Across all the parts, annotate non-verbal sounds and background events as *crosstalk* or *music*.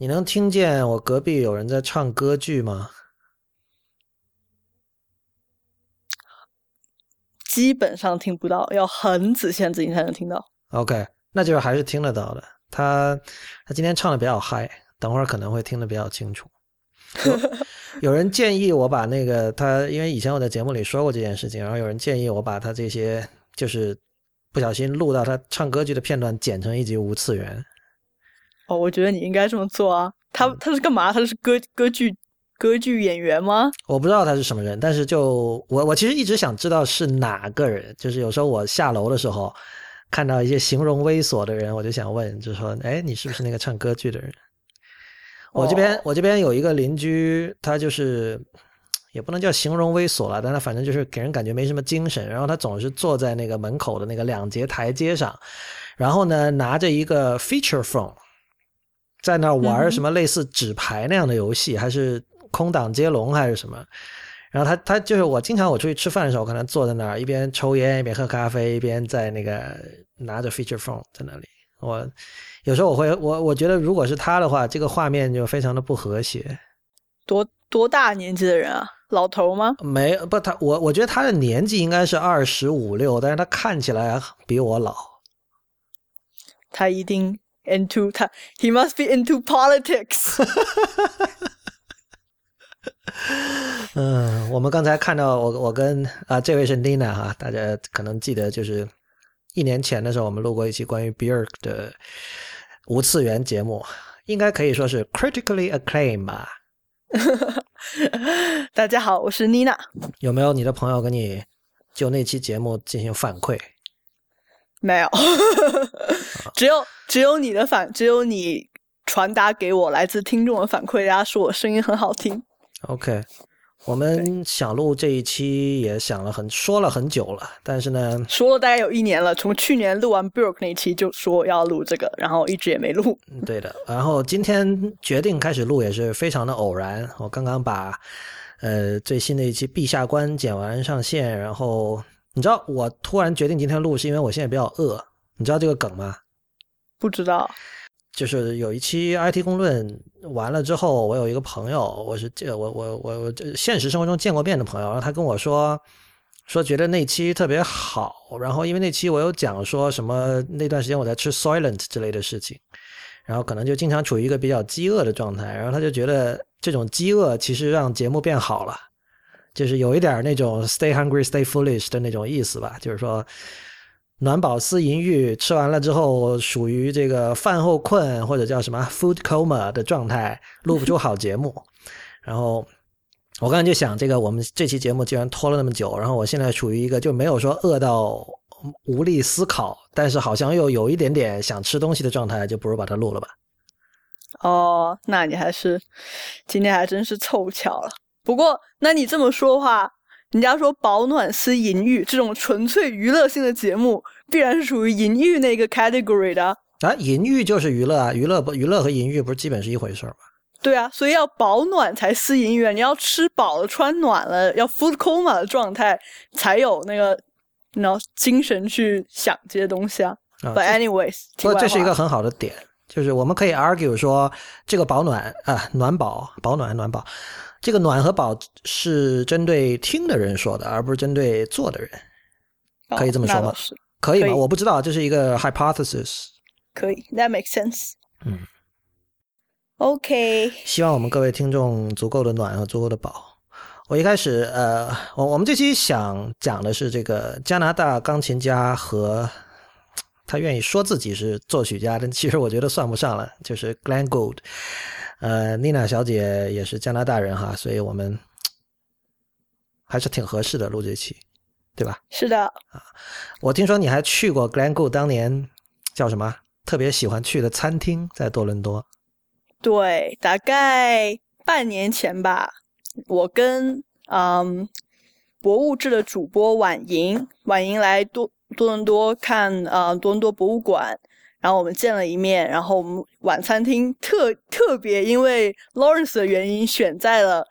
你能听见我隔壁有人在唱歌剧吗？基本上听不到，要很仔细、很仔细才能听到。OK，那就是还是听得到的。他他今天唱的比较嗨，等会儿可能会听得比较清楚。有 *laughs* 有人建议我把那个他，因为以前我在节目里说过这件事情，然后有人建议我把他这些就是不小心录到他唱歌剧的片段剪成一集无次元。哦，我觉得你应该这么做啊。他他是干嘛？他是歌歌剧歌剧演员吗？我不知道他是什么人，但是就我我其实一直想知道是哪个人。就是有时候我下楼的时候看到一些形容猥琐的人，我就想问，就说：“哎，你是不是那个唱歌剧的人？”我这边、哦我这边有一个邻居，他就是也不能叫形容猥琐了，但他反正就是给人感觉没什么精神。然后他总是坐在那个门口的那个两节台阶上，然后呢拿着一个 feature phone，在那儿玩嗯什么类似纸牌那样的游戏，还是空档接龙还是什么。然后他他就是我经常我出去吃饭的时候，可能坐在那儿一边抽烟一边喝咖啡，一边在那个拿着 feature phone 在那里。我有时候我会我我觉得如果是他的话，这个画面就非常的不和谐。多多大年纪的人啊？老头吗？没不他我我觉得他的年纪应该是二十五六，但是他看起来比我老。他一定 into 他，he must be into politics。*laughs* 嗯，我们刚才看到我我跟啊这位是 Nina 哈，大家可能记得就是一年前的时候，我们录过一期关于 Bjork 的无次元节目，应该可以说是 critically acclaimed 吧？大家好，我是 Nina。有没有你的朋友跟你就那期节目进行反馈？没有，*laughs* 只有只有你的反，只有你传达给我来自听众的反馈，大家说我声音很好听。OK，我们想录这一期也想了很说了很久了，但是呢，说了大概有一年了，从去年录完 Brook 那期就说要录这个，然后一直也没录。嗯对的。然后今天决定开始录也是非常的偶然，我刚刚把呃最新的一期《陛下观》剪完上线，然后你知道我突然决定今天录，是因为我现在比较饿。你知道这个梗吗？不知道，就是有一期 IT 公论完了之后，我有一个朋友，我是这我我我我这现实生活中见过面的朋友，然后他跟我说说觉得那期特别好，然后因为那期我有讲说什么那段时间我在吃 Soylent 之类的事情，然后可能就经常处于一个比较饥饿的状态，然后他就觉得这种饥饿其实让节目变好了，就是有一点那种 Stay hungry, stay foolish 的那种意思吧，就是说。暖饱思淫欲，吃完了之后属于这个饭后困或者叫什么 food coma 的状态，录不出好节目。*laughs* 然后我刚才就想，这个我们这期节目既然拖了那么久，然后我现在处于一个就没有说饿到无力思考，但是好像又有一点点想吃东西的状态，就不如把它录了吧。哦，那你还是今天还真是凑巧了。不过，那你这么说的话，人家说保暖思淫欲这种纯粹娱乐性的节目，必然是属于淫欲那个 category 的。啊，淫欲就是娱乐啊，娱乐不娱乐和淫欲不是基本是一回事儿吗？对啊，所以要保暖才思淫欲啊，你要吃饱了、穿暖了，要 food coma 的状态，才有那个，然后精神去想这些东西啊。啊 But anyways，题不，外话这是一个很好的点，就是我们可以 argue 说，这个保暖啊，暖保、保暖、暖保，这个暖和宝是针对听的人说的，而不是针对做的人，可以这么说吗可以吗？以我不知道，这是一个 hypothesis。可以，That makes sense。嗯。OK，希望我们各位听众足够的暖和足够的饱。我一开始，呃，我我们这期想讲的是这个加拿大钢琴家和他愿意说自己是作曲家，但其实我觉得算不上了，就是 Glenn Gould。呃，妮娜小姐也是加拿大人哈，所以我们还是挺合适的录这期，对吧？是的啊，我听说你还去过 Glenn Gould 当年叫什么特别喜欢去的餐厅，在多伦多。对，大概半年前吧，我跟嗯博物志的主播婉莹，婉莹来多多伦多看呃多伦多博物馆，然后我们见了一面，然后我们晚餐厅特特别因为 Lawrence 的原因选在了。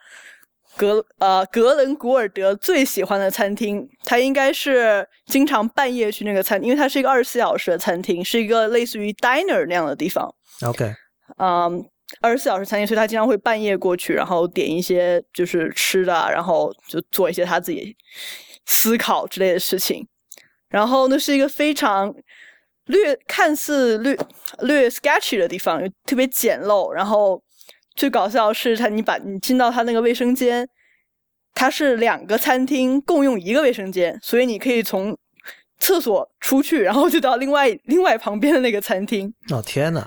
格呃格伦古尔德最喜欢的餐厅，他应该是经常半夜去那个餐，因为它是一个二十四小时的餐厅，是一个类似于 diner 那样的地方。OK，嗯，二十四小时餐厅，所以他经常会半夜过去，然后点一些就是吃的，然后就做一些他自己思考之类的事情。然后那是一个非常略看似略略 sketchy 的地方，特别简陋。然后最搞笑是，他你把你进到他那个卫生间，它是两个餐厅共用一个卫生间，所以你可以从厕所出去，然后就到另外另外旁边的那个餐厅。哦天呐！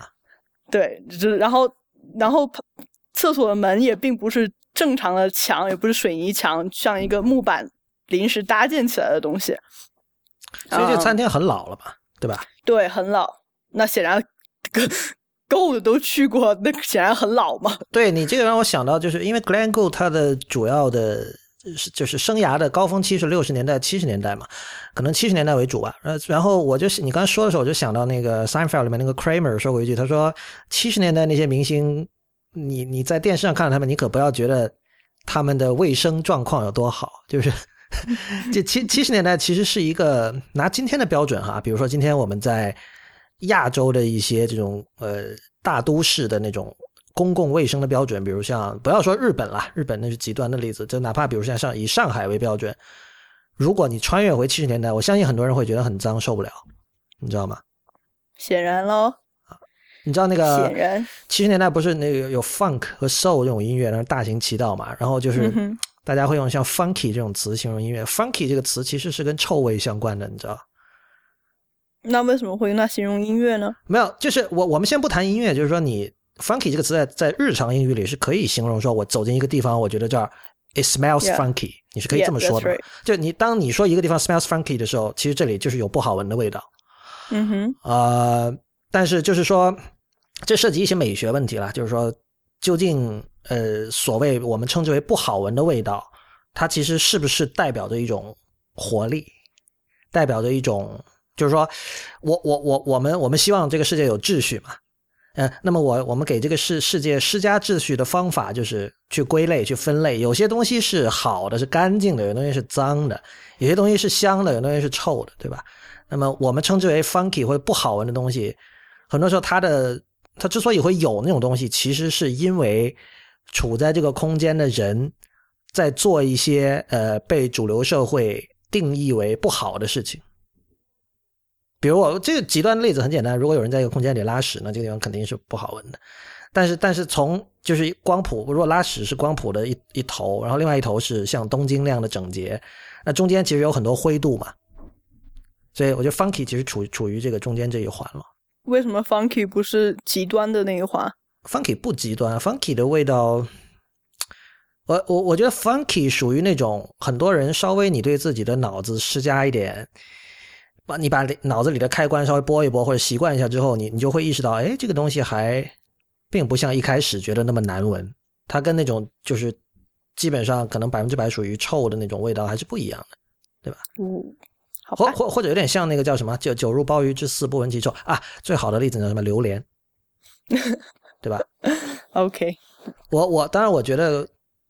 对，就然后。然后，厕所的门也并不是正常的墙，也不是水泥墙，像一个木板临时搭建起来的东西。所以这餐厅很老了吧？对吧？对，很老。那显然，Gold 都去过，那显然很老嘛。对你这个让我想到，就是因为 Glen Gold 它的主要的，是就是生涯的高峰期是六十年代、七十年代嘛，可能七十年代为主吧。呃，然后我就你刚才说的时候，我就想到那个 Seinfeld 里面那个 Kramer 说过一句，他说七十年代那些明星，你你在电视上看到他们，你可不要觉得他们的卫生状况有多好，就是。*laughs* 这七七十年代其实是一个拿今天的标准哈，比如说今天我们在亚洲的一些这种呃大都市的那种公共卫生的标准，比如像不要说日本了，日本那是极端的例子，就哪怕比如像上以上海为标准，如果你穿越回七十年代，我相信很多人会觉得很脏，受不了，你知道吗？显然喽，你知道那个显然七十年代不是那个有 funk 和 soul 这种音乐，然后大行其道嘛，然后就是。大家会用像 funky 这种词形容音乐，funky 这个词其实是跟臭味相关的，你知道？那为什么会用它形容音乐呢？没有，就是我我们先不谈音乐，就是说你 funky 这个词在在日常英语里是可以形容说，我走进一个地方，我觉得这儿 it smells funky，你是可以这么说的。就你当你说一个地方 smells funky 的时候，其实这里就是有不好闻的味道。嗯哼。呃，但是就是说，这涉及一些美学问题了，就是说究竟。呃，所谓我们称之为不好闻的味道，它其实是不是代表着一种活力，代表着一种，就是说，我我我我们我们希望这个世界有秩序嘛？嗯，那么我我们给这个世世界施加秩序的方法就是去归类、去分类，有些东西是好的、是干净的，有些东西是脏的，有些东西是香的，有些东西是臭的，对吧？那么我们称之为 funky 或者不好闻的东西，很多时候它的它之所以会有那种东西，其实是因为。处在这个空间的人，在做一些呃被主流社会定义为不好的事情。比如我这个极端例子很简单，如果有人在一个空间里拉屎，那这个地方肯定是不好闻的。但是，但是从就是光谱，如果拉屎是光谱的一一头，然后另外一头是像东京那样的整洁，那中间其实有很多灰度嘛。所以我觉得 funky 其实处处于这个中间这一环了。为什么 funky 不是极端的那一环？Funky 不极端，Funky 的味道，我我我觉得 Funky 属于那种很多人稍微你对自己的脑子施加一点，把你把脑子里的开关稍微拨一拨或者习惯一下之后，你你就会意识到，哎，这个东西还并不像一开始觉得那么难闻，它跟那种就是基本上可能百分之百属于臭的那种味道还是不一样的，对吧？嗯，或或或者有点像那个叫什么，就酒入鲍鱼之肆不闻其臭啊。最好的例子叫，什么榴莲。*laughs* 对吧？*laughs* OK，我我当然我觉得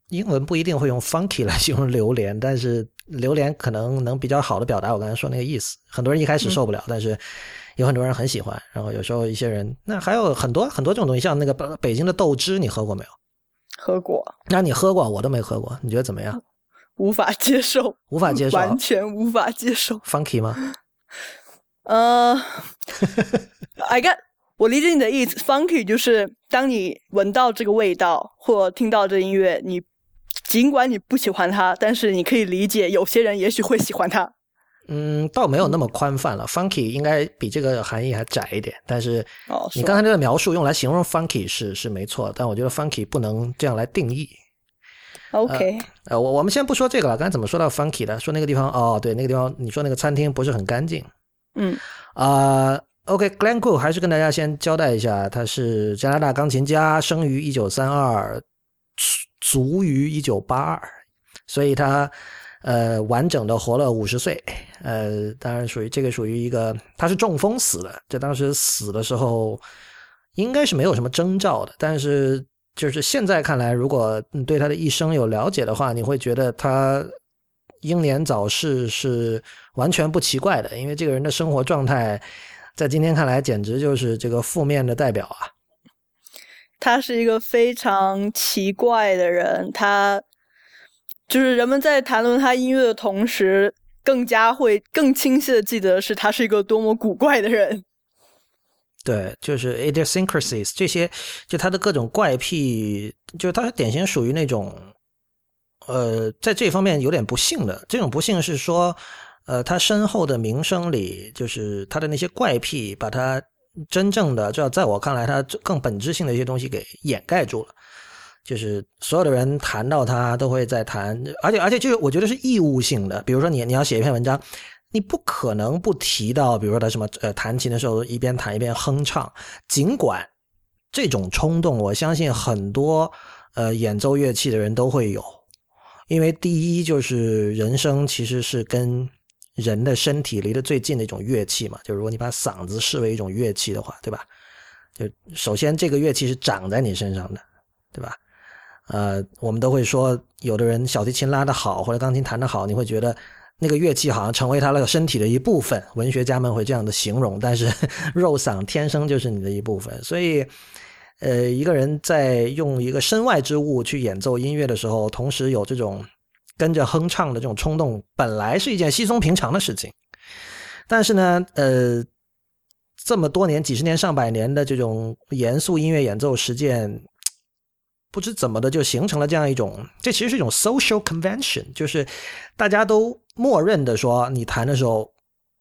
英文不一定会用 funky 来 *laughs* 形容榴莲，但是榴莲可能能比较好的表达我刚才说那个意思。很多人一开始受不了，但是有很多人很喜欢。然后有时候一些人，那还有很多很多这种东西，像那个北北京的豆汁，你喝过没有？喝过。那你喝过，我都没喝过。你觉得怎么样？无法接受，无法接受，完全无法接受。funky 吗？*laughs* 呃，I got。我理解你的意思，funky 就是当你闻到这个味道或听到这音乐，你尽管你不喜欢它，但是你可以理解有些人也许会喜欢它。嗯，倒没有那么宽泛了，funky 应该比这个含义还窄一点。但是，哦，你刚才这个描述用来形容 funky 是是没错，但我觉得 funky 不能这样来定义。OK，呃，我我们先不说这个了，刚才怎么说到 funky 的？说那个地方，哦，对，那个地方，你说那个餐厅不是很干净。嗯，啊。OK，Glen Gould 还是跟大家先交代一下，他是加拿大钢琴家，生于一九三二，卒于一九八二，所以他呃完整的活了五十岁。呃，当然属于这个属于一个，他是中风死的，这当时死的时候应该是没有什么征兆的，但是就是现在看来，如果你对他的一生有了解的话，你会觉得他英年早逝是完全不奇怪的，因为这个人的生活状态。在今天看来，简直就是这个负面的代表啊！他是一个非常奇怪的人，他就是人们在谈论他音乐的同时，更加会更清晰的记得是他是一个多么古怪的人。*laughs* 对，就是 idiosyncrasies 这些，就他的各种怪癖，就是他典型属于那种，呃，在这方面有点不幸的。这种不幸是说，呃，他身后的名声里，就是他的那些怪癖，把他真正的，就要在我看来，他更本质性的一些东西给掩盖住了。就是所有的人谈到他，都会在谈，而且而且就是我觉得是义务性的。比如说你你要写一篇文章。你不可能不提到，比如说他什么呃，弹琴的时候一边弹一边哼唱。尽管这种冲动，我相信很多呃演奏乐器的人都会有，因为第一就是人声其实是跟人的身体离得最近的一种乐器嘛。就如果你把嗓子视为一种乐器的话，对吧？就首先这个乐器是长在你身上的，对吧？呃，我们都会说，有的人小提琴拉得好，或者钢琴弹得好，你会觉得。那个乐器好像成为他的身体的一部分，文学家们会这样的形容。但是肉嗓天生就是你的一部分，所以，呃，一个人在用一个身外之物去演奏音乐的时候，同时有这种跟着哼唱的这种冲动，本来是一件稀松平常的事情。但是呢，呃，这么多年、几十年、上百年的这种严肃音乐演奏实践。不知怎么的就形成了这样一种，这其实是一种 social convention，就是大家都默认的说，你弹的时候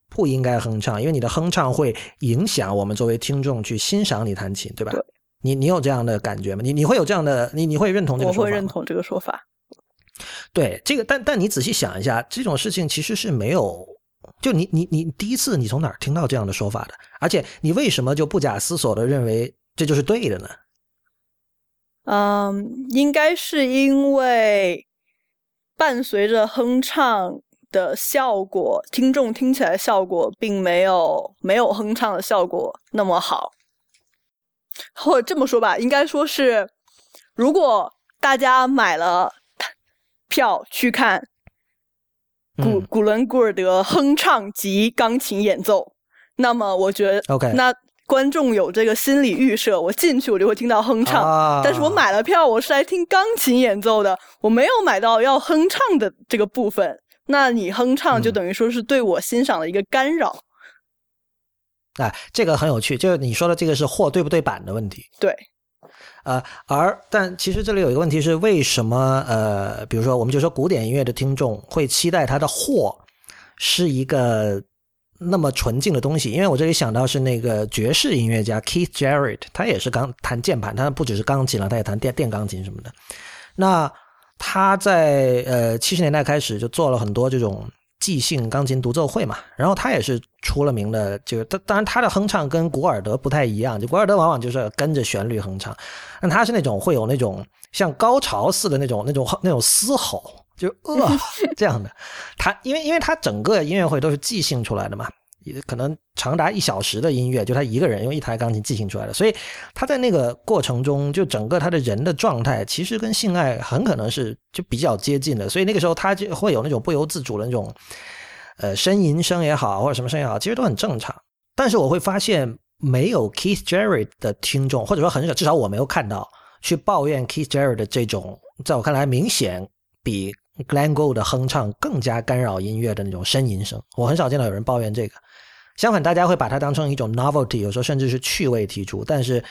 不应该哼唱，因为你的哼唱会影响我们作为听众去欣赏你弹琴，对吧？对。你你有这样的感觉吗？你你会有这样的，你你会认同这个说法？我会认同这个说法。对这个，但但你仔细想一下，这种事情其实是没有，就你你你第一次你从哪儿听到这样的说法的？而且你为什么就不假思索的认为这就是对的呢？嗯，应该是因为伴随着哼唱的效果，听众听起来效果并没有没有哼唱的效果那么好。或者这么说吧，应该说是，如果大家买了票去看古古伦古尔德哼唱及钢琴演奏，那么我觉得，OK，那。观众有这个心理预设，我进去我就会听到哼唱，但是我买了票，我是来听钢琴演奏的，我没有买到要哼唱的这个部分。那你哼唱就等于说是对我欣赏的一个干扰。哎，这个很有趣，就是你说的这个是货对不对版的问题。对，呃，而但其实这里有一个问题是，为什么呃，比如说我们就说古典音乐的听众会期待他的货是一个。那么纯净的东西，因为我这里想到是那个爵士音乐家 Keith Jarrett，他也是钢弹键盘，他不只是钢琴了，他也弹电电钢琴什么的。那他在呃七十年代开始就做了很多这种即兴钢琴独奏会嘛，然后他也是出了名的，就他当然他的哼唱跟古尔德不太一样，就古尔德往往就是跟着旋律哼唱，但他是那种会有那种像高潮似的那种那种那种嘶吼。就呃 *laughs* 这样的，他因为因为他整个音乐会都是即兴出来的嘛，也可能长达一小时的音乐，就他一个人用一台钢琴即兴出来的，所以他在那个过程中，就整个他的人的状态其实跟性爱很可能是就比较接近的，所以那个时候他就会有那种不由自主的那种呃呻吟声也好，或者什么声也好，其实都很正常。但是我会发现，没有 Keith Jarrett 的听众，或者说很少，至少我没有看到去抱怨 Keith Jarrett 的这种，在我看来明显比。Glenn Gould 的哼唱更加干扰音乐的那种呻吟声，我很少见到有人抱怨这个。相反，大家会把它当成一种 novelty，有时候甚至是趣味提出。但是，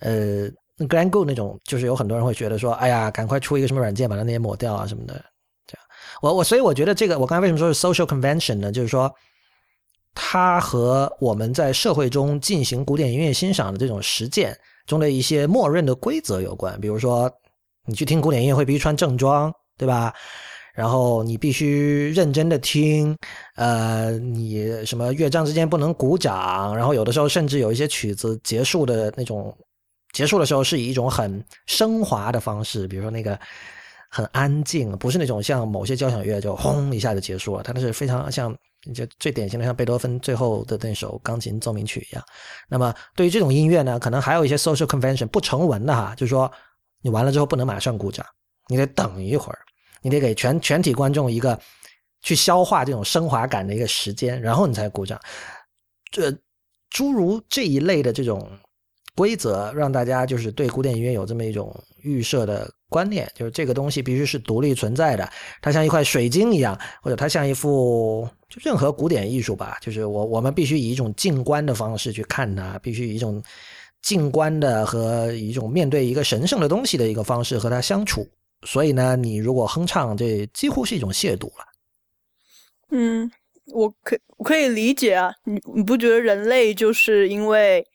呃，Glen Go 那种，就是有很多人会觉得说：“哎呀，赶快出一个什么软件把它那些抹掉啊什么的。”这样，我我所以我觉得这个，我刚才为什么说是 social convention 呢？就是说，它和我们在社会中进行古典音乐欣赏的这种实践中的一些默认的规则有关。比如说，你去听古典音乐会必须穿正装，对吧？然后你必须认真的听，呃，你什么乐章之间不能鼓掌，然后有的时候甚至有一些曲子结束的那种，结束的时候是以一种很升华的方式，比如说那个很安静，不是那种像某些交响乐就轰一下就结束了，它那是非常像就最典型的像贝多芬最后的那首钢琴奏鸣曲一样。那么对于这种音乐呢，可能还有一些 social convention 不成文的哈，就是说你完了之后不能马上鼓掌，你得等一会儿。你得给全全体观众一个去消化这种升华感的一个时间，然后你才鼓掌。这诸如这一类的这种规则，让大家就是对古典音乐有这么一种预设的观念，就是这个东西必须是独立存在的，它像一块水晶一样，或者它像一幅就任何古典艺术吧，就是我我们必须以一种静观的方式去看它，必须以一种静观的和一种面对一个神圣的东西的一个方式和它相处。所以呢，你如果哼唱，这几乎是一种亵渎了。嗯，我可我可以理解啊，你你不觉得人类就是因为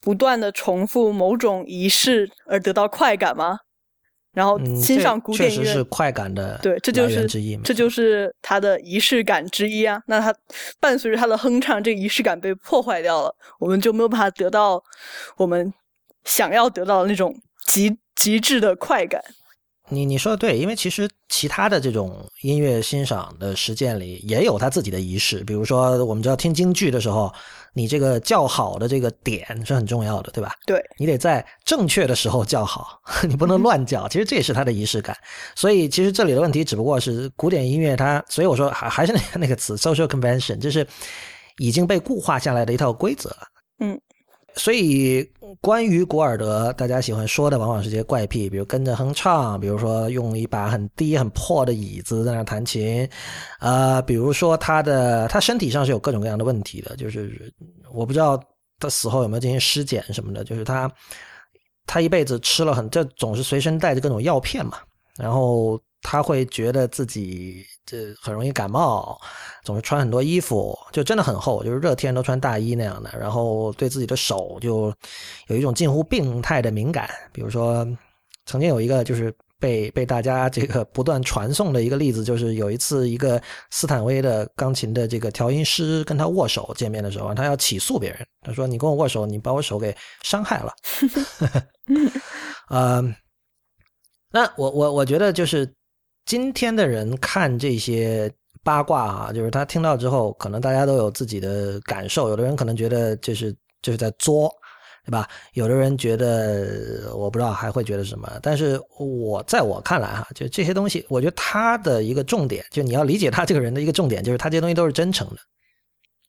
不断的重复某种仪式而得到快感吗？然后欣赏古典音乐是快感的对，这就是这就是他的仪式感之一啊。那他伴随着他的哼唱，这个仪式感被破坏掉了，我们就没有办法得到我们想要得到的那种极极致的快感。你你说的对，因为其实其他的这种音乐欣赏的实践里也有他自己的仪式，比如说我们知道听京剧的时候，你这个叫好的这个点是很重要的，对吧？对，你得在正确的时候叫好，*laughs* 你不能乱叫。其实这也是他的仪式感。所以其实这里的问题只不过是古典音乐它，所以我说还还是那个那个词 social convention，就是已经被固化下来的一套规则。嗯。所以，关于古尔德，大家喜欢说的往往是些怪癖，比如跟着哼唱，比如说用一把很低很破的椅子在那弹琴，呃，比如说他的他身体上是有各种各样的问题的，就是我不知道他死后有没有进行尸检什么的，就是他他一辈子吃了很，这总是随身带着各种药片嘛，然后他会觉得自己。这很容易感冒，总是穿很多衣服，就真的很厚，就是热天都穿大衣那样的。然后对自己的手就有一种近乎病态的敏感。比如说，曾经有一个就是被被大家这个不断传颂的一个例子，就是有一次一个斯坦威的钢琴的这个调音师跟他握手见面的时候，他要起诉别人，他说：“你跟我握手，你把我手给伤害了。*laughs* *laughs* ”嗯，那我我我觉得就是。今天的人看这些八卦啊，就是他听到之后，可能大家都有自己的感受。有的人可能觉得这是就是在作，对吧？有的人觉得我不知道还会觉得什么。但是我在我看来哈，就这些东西，我觉得他的一个重点，就你要理解他这个人的一个重点，就是他这些东西都是真诚的，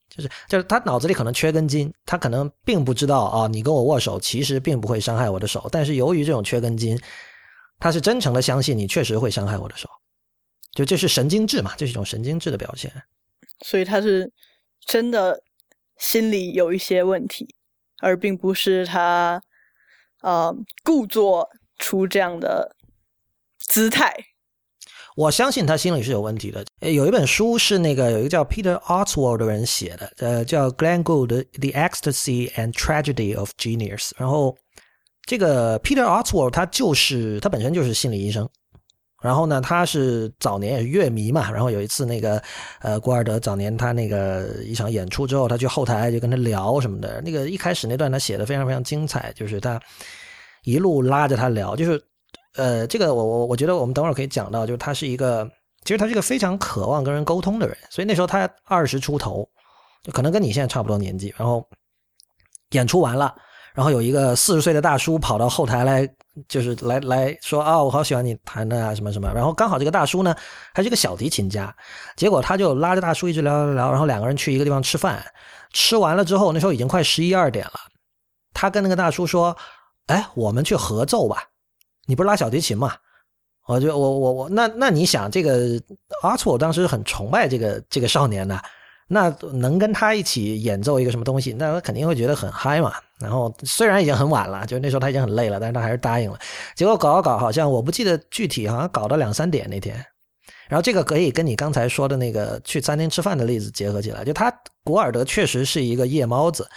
就是就是他脑子里可能缺根筋，他可能并不知道啊，你跟我握手其实并不会伤害我的手，但是由于这种缺根筋。他是真诚的相信你确实会伤害我的手，就这是神经质嘛？这是一种神经质的表现。所以他是真的心里有一些问题，而并不是他呃故作出这样的姿态。我相信他心里是有问题的。有一本书是那个有一个叫 Peter Oswald 的人写的，呃，叫 Glenn Gould The Ecstasy and Tragedy of Genius，然后。这个 Peter Oswald 他就是他本身就是心理医生，然后呢，他是早年也是乐迷嘛，然后有一次那个呃古尔德早年他那个一场演出之后，他去后台就跟他聊什么的，那个一开始那段他写的非常非常精彩，就是他一路拉着他聊，就是呃这个我我我觉得我们等会儿可以讲到，就是他是一个其实他是一个非常渴望跟人沟通的人，所以那时候他二十出头，就可能跟你现在差不多年纪，然后演出完了。然后有一个四十岁的大叔跑到后台来，就是来来说啊，我好喜欢你弹的啊，什么什么。然后刚好这个大叔呢还是个小提琴家，结果他就拉着大叔一直聊聊聊，然后两个人去一个地方吃饭，吃完了之后那时候已经快十一二点了，他跟那个大叔说：“哎，我们去合奏吧，你不是拉小提琴吗？”我就我我我那那你想这个阿楚当时很崇拜这个这个少年呢。那能跟他一起演奏一个什么东西，那他肯定会觉得很嗨嘛。然后虽然已经很晚了，就那时候他已经很累了，但是他还是答应了。结果搞搞，好像我不记得具体，好像搞到两三点那天。然后这个可以跟你刚才说的那个去餐厅吃饭的例子结合起来，就他古尔德确实是一个夜猫子，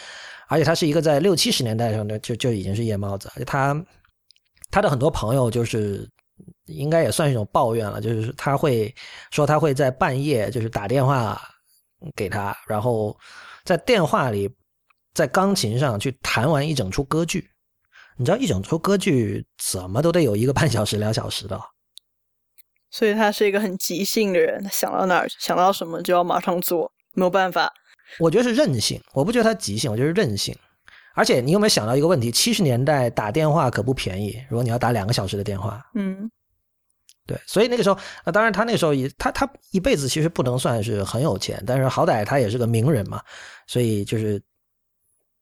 而且他是一个在六七十年代上的就就已经是夜猫子。他他的很多朋友就是应该也算是一种抱怨了，就是他会说他会在半夜就是打电话。给他，然后在电话里，在钢琴上去弹完一整出歌剧。你知道一整出歌剧怎么都得有一个半小时、两小时的。所以他是一个很即兴的人，他想到哪儿想到什么就要马上做，没有办法。我觉得是任性，我不觉得他即兴，我觉得是任性。而且你有没有想到一个问题？七十年代打电话可不便宜，如果你要打两个小时的电话，嗯。对，所以那个时候，那当然他那个时候也，他他一辈子其实不能算是很有钱，但是好歹他也是个名人嘛，所以就是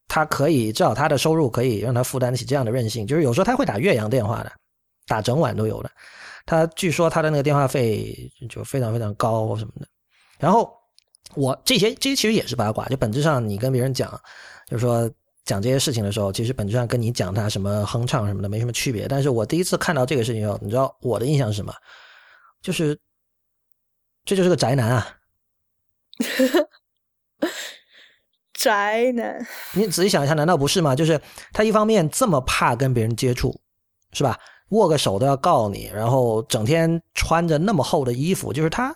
他可以至少他的收入可以让他负担得起这样的任性，就是有时候他会打岳阳电话的，打整晚都有的。他据说他的那个电话费就非常非常高什么的。然后我这些这些其实也是八卦，就本质上你跟别人讲，就是说讲这些事情的时候，其实本质上跟你讲他什么哼唱什么的没什么区别。但是我第一次看到这个事情后，你知道我的印象是什么？就是这就是个宅男啊。*laughs* 宅男，你仔细想一下，难道不是吗？就是他一方面这么怕跟别人接触，是吧？握个手都要告你，然后整天穿着那么厚的衣服，就是他，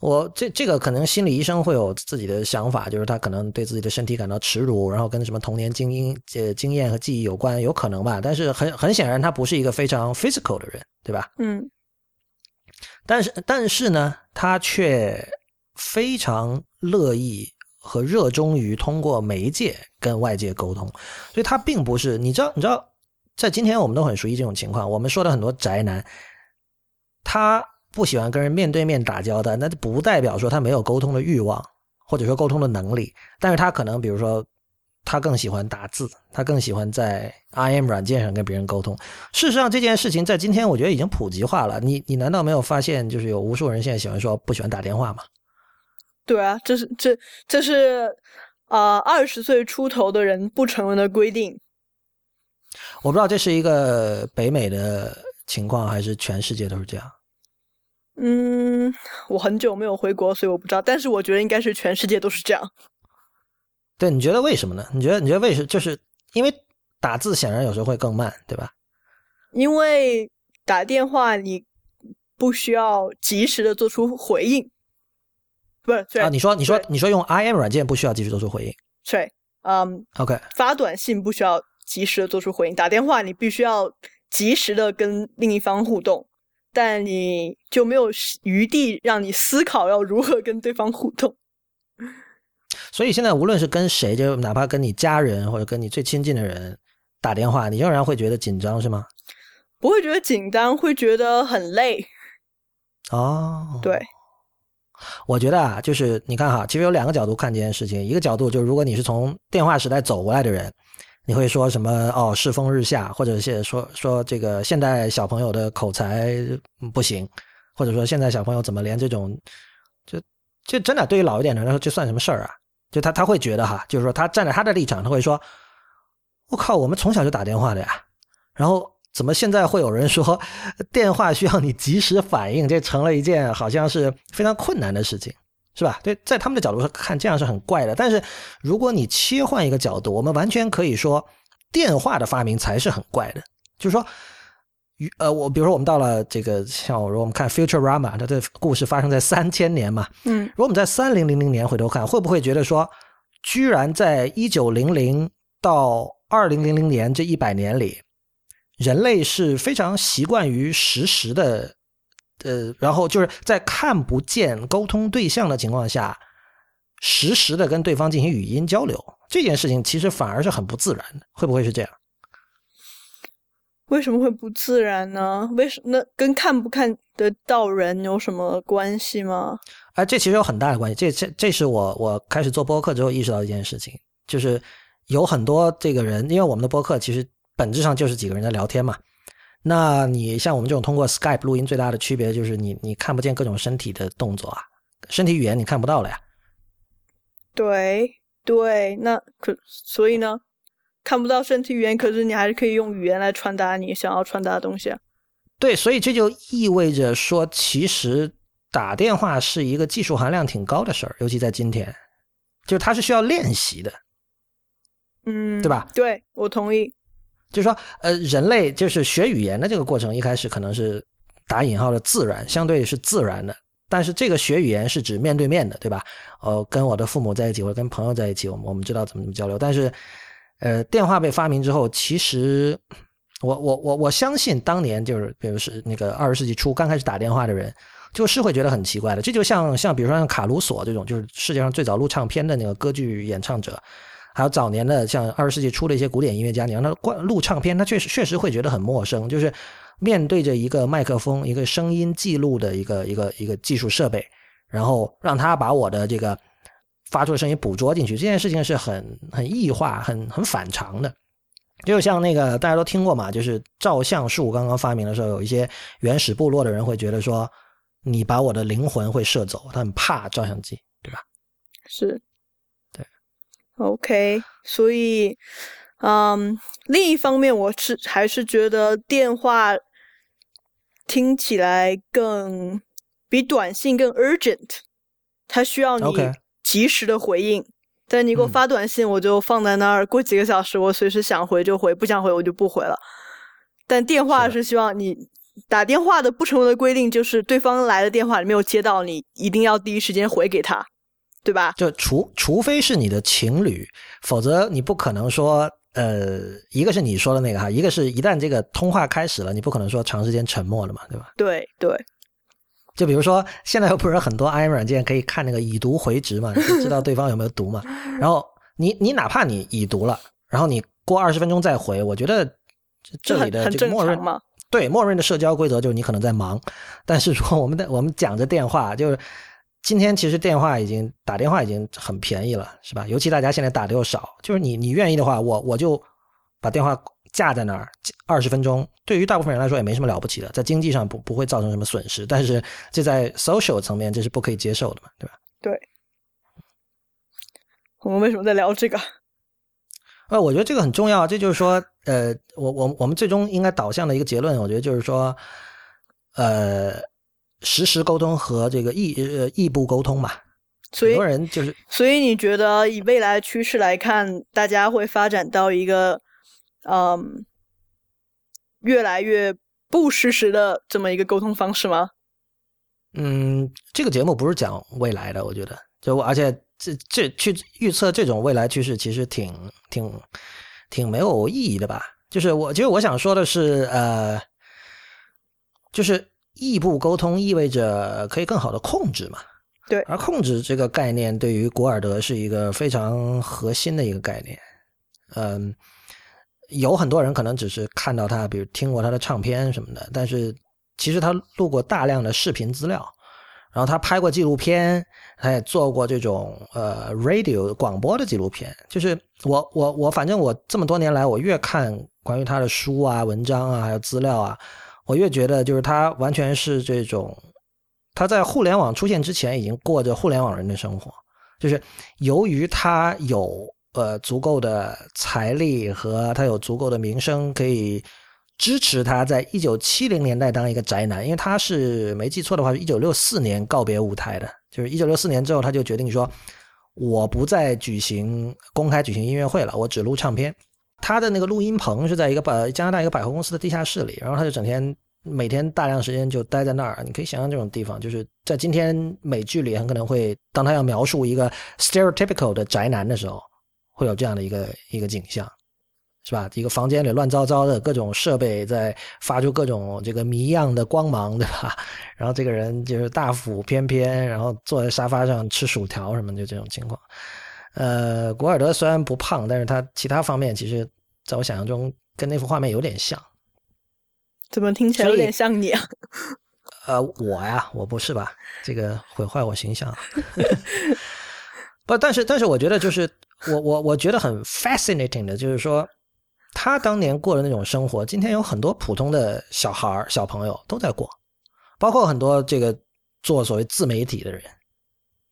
我这这个可能心理医生会有自己的想法，就是他可能对自己的身体感到耻辱，然后跟什么童年经验、呃经验和记忆有关，有可能吧。但是很很显然，他不是一个非常 physical 的人，对吧？嗯。但是但是呢，他却非常乐意。和热衷于通过媒介跟外界沟通，所以他并不是你知道你知道，在今天我们都很熟悉这种情况。我们说的很多宅男，他不喜欢跟人面对面打交道，那不代表说他没有沟通的欲望，或者说沟通的能力。但是他可能比如说，他更喜欢打字，他更喜欢在 IM 软件上跟别人沟通。事实上，这件事情在今天我觉得已经普及化了。你你难道没有发现，就是有无数人现在喜欢说不喜欢打电话吗？对啊，这是这这是啊，二十岁出头的人不成文的规定。我不知道这是一个北美的情况，还是全世界都是这样。嗯，我很久没有回国，所以我不知道。但是我觉得应该是全世界都是这样。对，你觉得为什么呢？你觉得你觉得为什么？就是因为打字显然有时候会更慢，对吧？因为打电话你不需要及时的做出回应。不是啊，你说你说你说用 IM 软件不需要及时做出回应，对，嗯，OK，发短信不需要及时的做出回应，打电话你必须要及时的跟另一方互动，但你就没有余地让你思考要如何跟对方互动。*laughs* 所以现在无论是跟谁，就哪怕跟你家人或者跟你最亲近的人打电话，你仍然会觉得紧张是吗？不会觉得紧张，会觉得很累。哦，对。我觉得啊，就是你看哈，其实有两个角度看这件事情。一个角度就是，如果你是从电话时代走过来的人，你会说什么？哦，世风日下，或者是说说这个现代小朋友的口才不行，或者说现在小朋友怎么连这种，就就真的对于老一点的人来说，这算什么事儿啊？就他他会觉得哈，就是说他站在他的立场，他会说，我靠，我们从小就打电话的呀，然后。怎么现在会有人说电话需要你及时反应？这成了一件好像是非常困难的事情，是吧？对，在他们的角度上看，这样是很怪的。但是如果你切换一个角度，我们完全可以说，电话的发明才是很怪的。就是说，呃，我比如说我们到了这个，像我说我们看《Futurama》，它的故事发生在三千年嘛，嗯，如果我们在三零零零年回头看，会不会觉得说，居然在一九零零到二零零零年这一百年里？人类是非常习惯于实时的，呃，然后就是在看不见沟通对象的情况下，实时的跟对方进行语音交流。这件事情其实反而是很不自然的，会不会是这样？为什么会不自然呢？为什那跟看不看得到人有什么关系吗？哎，这其实有很大的关系。这这这是我我开始做播客之后意识到一件事情，就是有很多这个人，因为我们的播客其实。本质上就是几个人在聊天嘛。那你像我们这种通过 Skype 录音，最大的区别就是你你看不见各种身体的动作啊，身体语言你看不到了呀。对对，那可所以呢，看不到身体语言，可是你还是可以用语言来传达你想要传达的东西啊。对，所以这就意味着说，其实打电话是一个技术含量挺高的事儿，尤其在今天，就是它是需要练习的。嗯，对吧？对，我同意。就是说，呃，人类就是学语言的这个过程，一开始可能是打引号的自然，相对是自然的。但是这个学语言是指面对面的，对吧？呃，跟我的父母在一起，或者跟朋友在一起，我们我们知道怎么怎么交流。但是，呃，电话被发明之后，其实我我我我相信当年就是，比如是那个二十世纪初刚开始打电话的人，就是会觉得很奇怪的。这就像像比如说像卡鲁索这种，就是世界上最早录唱片的那个歌剧演唱者。还有早年的像二十世纪初的一些古典音乐家，你让他关录唱片，他确实确实会觉得很陌生。就是面对着一个麦克风、一个声音记录的一个一个一个技术设备，然后让他把我的这个发出的声音捕捉进去，这件事情是很很异化、很很反常的。就像那个大家都听过嘛，就是照相术刚刚发明的时候，有一些原始部落的人会觉得说，你把我的灵魂会射走，他很怕照相机，对吧？是，，OK，所以，嗯，另一方面，我是还是觉得电话听起来更比短信更 urgent，它需要你及时的回应。但你给我发短信，我就放在那儿，过几个小时，我随时想回就回，不想回我就不回了。但电话是希望你打电话的不成文的规定，就是对方来的电话你没有接到，你一定要第一时间回给他，对吧？就除除非是你的情侣，否则你不可能说，呃，一个是你说的那个哈，一个是一旦这个通话开始了，你不可能说长时间沉默了嘛，对吧？对对。就比如说，现在又不是很多 IM 软件可以看那个已读回执嘛，就知道对方有没有读嘛。*laughs* 然后你你哪怕你已读了，然后你过二十分钟再回，我觉得这里的这个默认对默认的社交规则就是你可能在忙。但是说我们的我们讲着电话，就是今天其实电话已经打电话已经很便宜了，是吧？尤其大家现在打的又少，就是你你愿意的话，我我就把电话。架在那儿二十分钟，对于大部分人来说也没什么了不起的，在经济上不不会造成什么损失，但是这在 social 层面这是不可以接受的嘛，对吧？对。我们为什么在聊这个？呃，我觉得这个很重要，这就是说，呃，我我我们最终应该导向的一个结论，我觉得就是说，呃，实时沟通和这个异呃异步沟通嘛，很多人就是，所以你觉得以未来趋势来看，大家会发展到一个？嗯，越来越不实时的这么一个沟通方式吗？嗯，这个节目不是讲未来的，我觉得，就而且这这去预测这种未来趋势，其实挺挺挺没有意义的吧？就是我，其实我想说的是，呃，就是异步沟通意味着可以更好的控制嘛？对，而控制这个概念对于古尔德是一个非常核心的一个概念，嗯。有很多人可能只是看到他，比如听过他的唱片什么的，但是其实他录过大量的视频资料，然后他拍过纪录片，他也做过这种呃 radio 广播的纪录片。就是我我我，反正我这么多年来，我越看关于他的书啊、文章啊，还有资料啊，我越觉得就是他完全是这种他在互联网出现之前已经过着互联网人的生活，就是由于他有。呃，足够的财力和他有足够的名声，可以支持他在一九七零年代当一个宅男。因为他是没记错的话，是一九六四年告别舞台的，就是一九六四年之后，他就决定说，我不再举行公开举行音乐会了，我只录唱片。他的那个录音棚是在一个百加拿大一个百货公司的地下室里，然后他就整天每天大量时间就待在那儿。你可以想象这种地方，就是在今天美剧里很可能会，当他要描述一个 stereotypical 的宅男的时候。会有这样的一个一个景象，是吧？一个房间里乱糟糟的，各种设备在发出各种这个谜样的光芒，对吧？*laughs* 然后这个人就是大腹翩翩，然后坐在沙发上吃薯条什么，就这种情况。呃，古尔德虽然不胖，但是他其他方面其实在我想象中跟那幅画面有点像。怎么听起来有点像你啊？呃，我呀，我不是吧？这个毁坏我形象。*laughs* 不，但是但是我觉得就是我我我觉得很 fascinating 的，就是说他当年过的那种生活，今天有很多普通的小孩小朋友都在过，包括很多这个做所谓自媒体的人，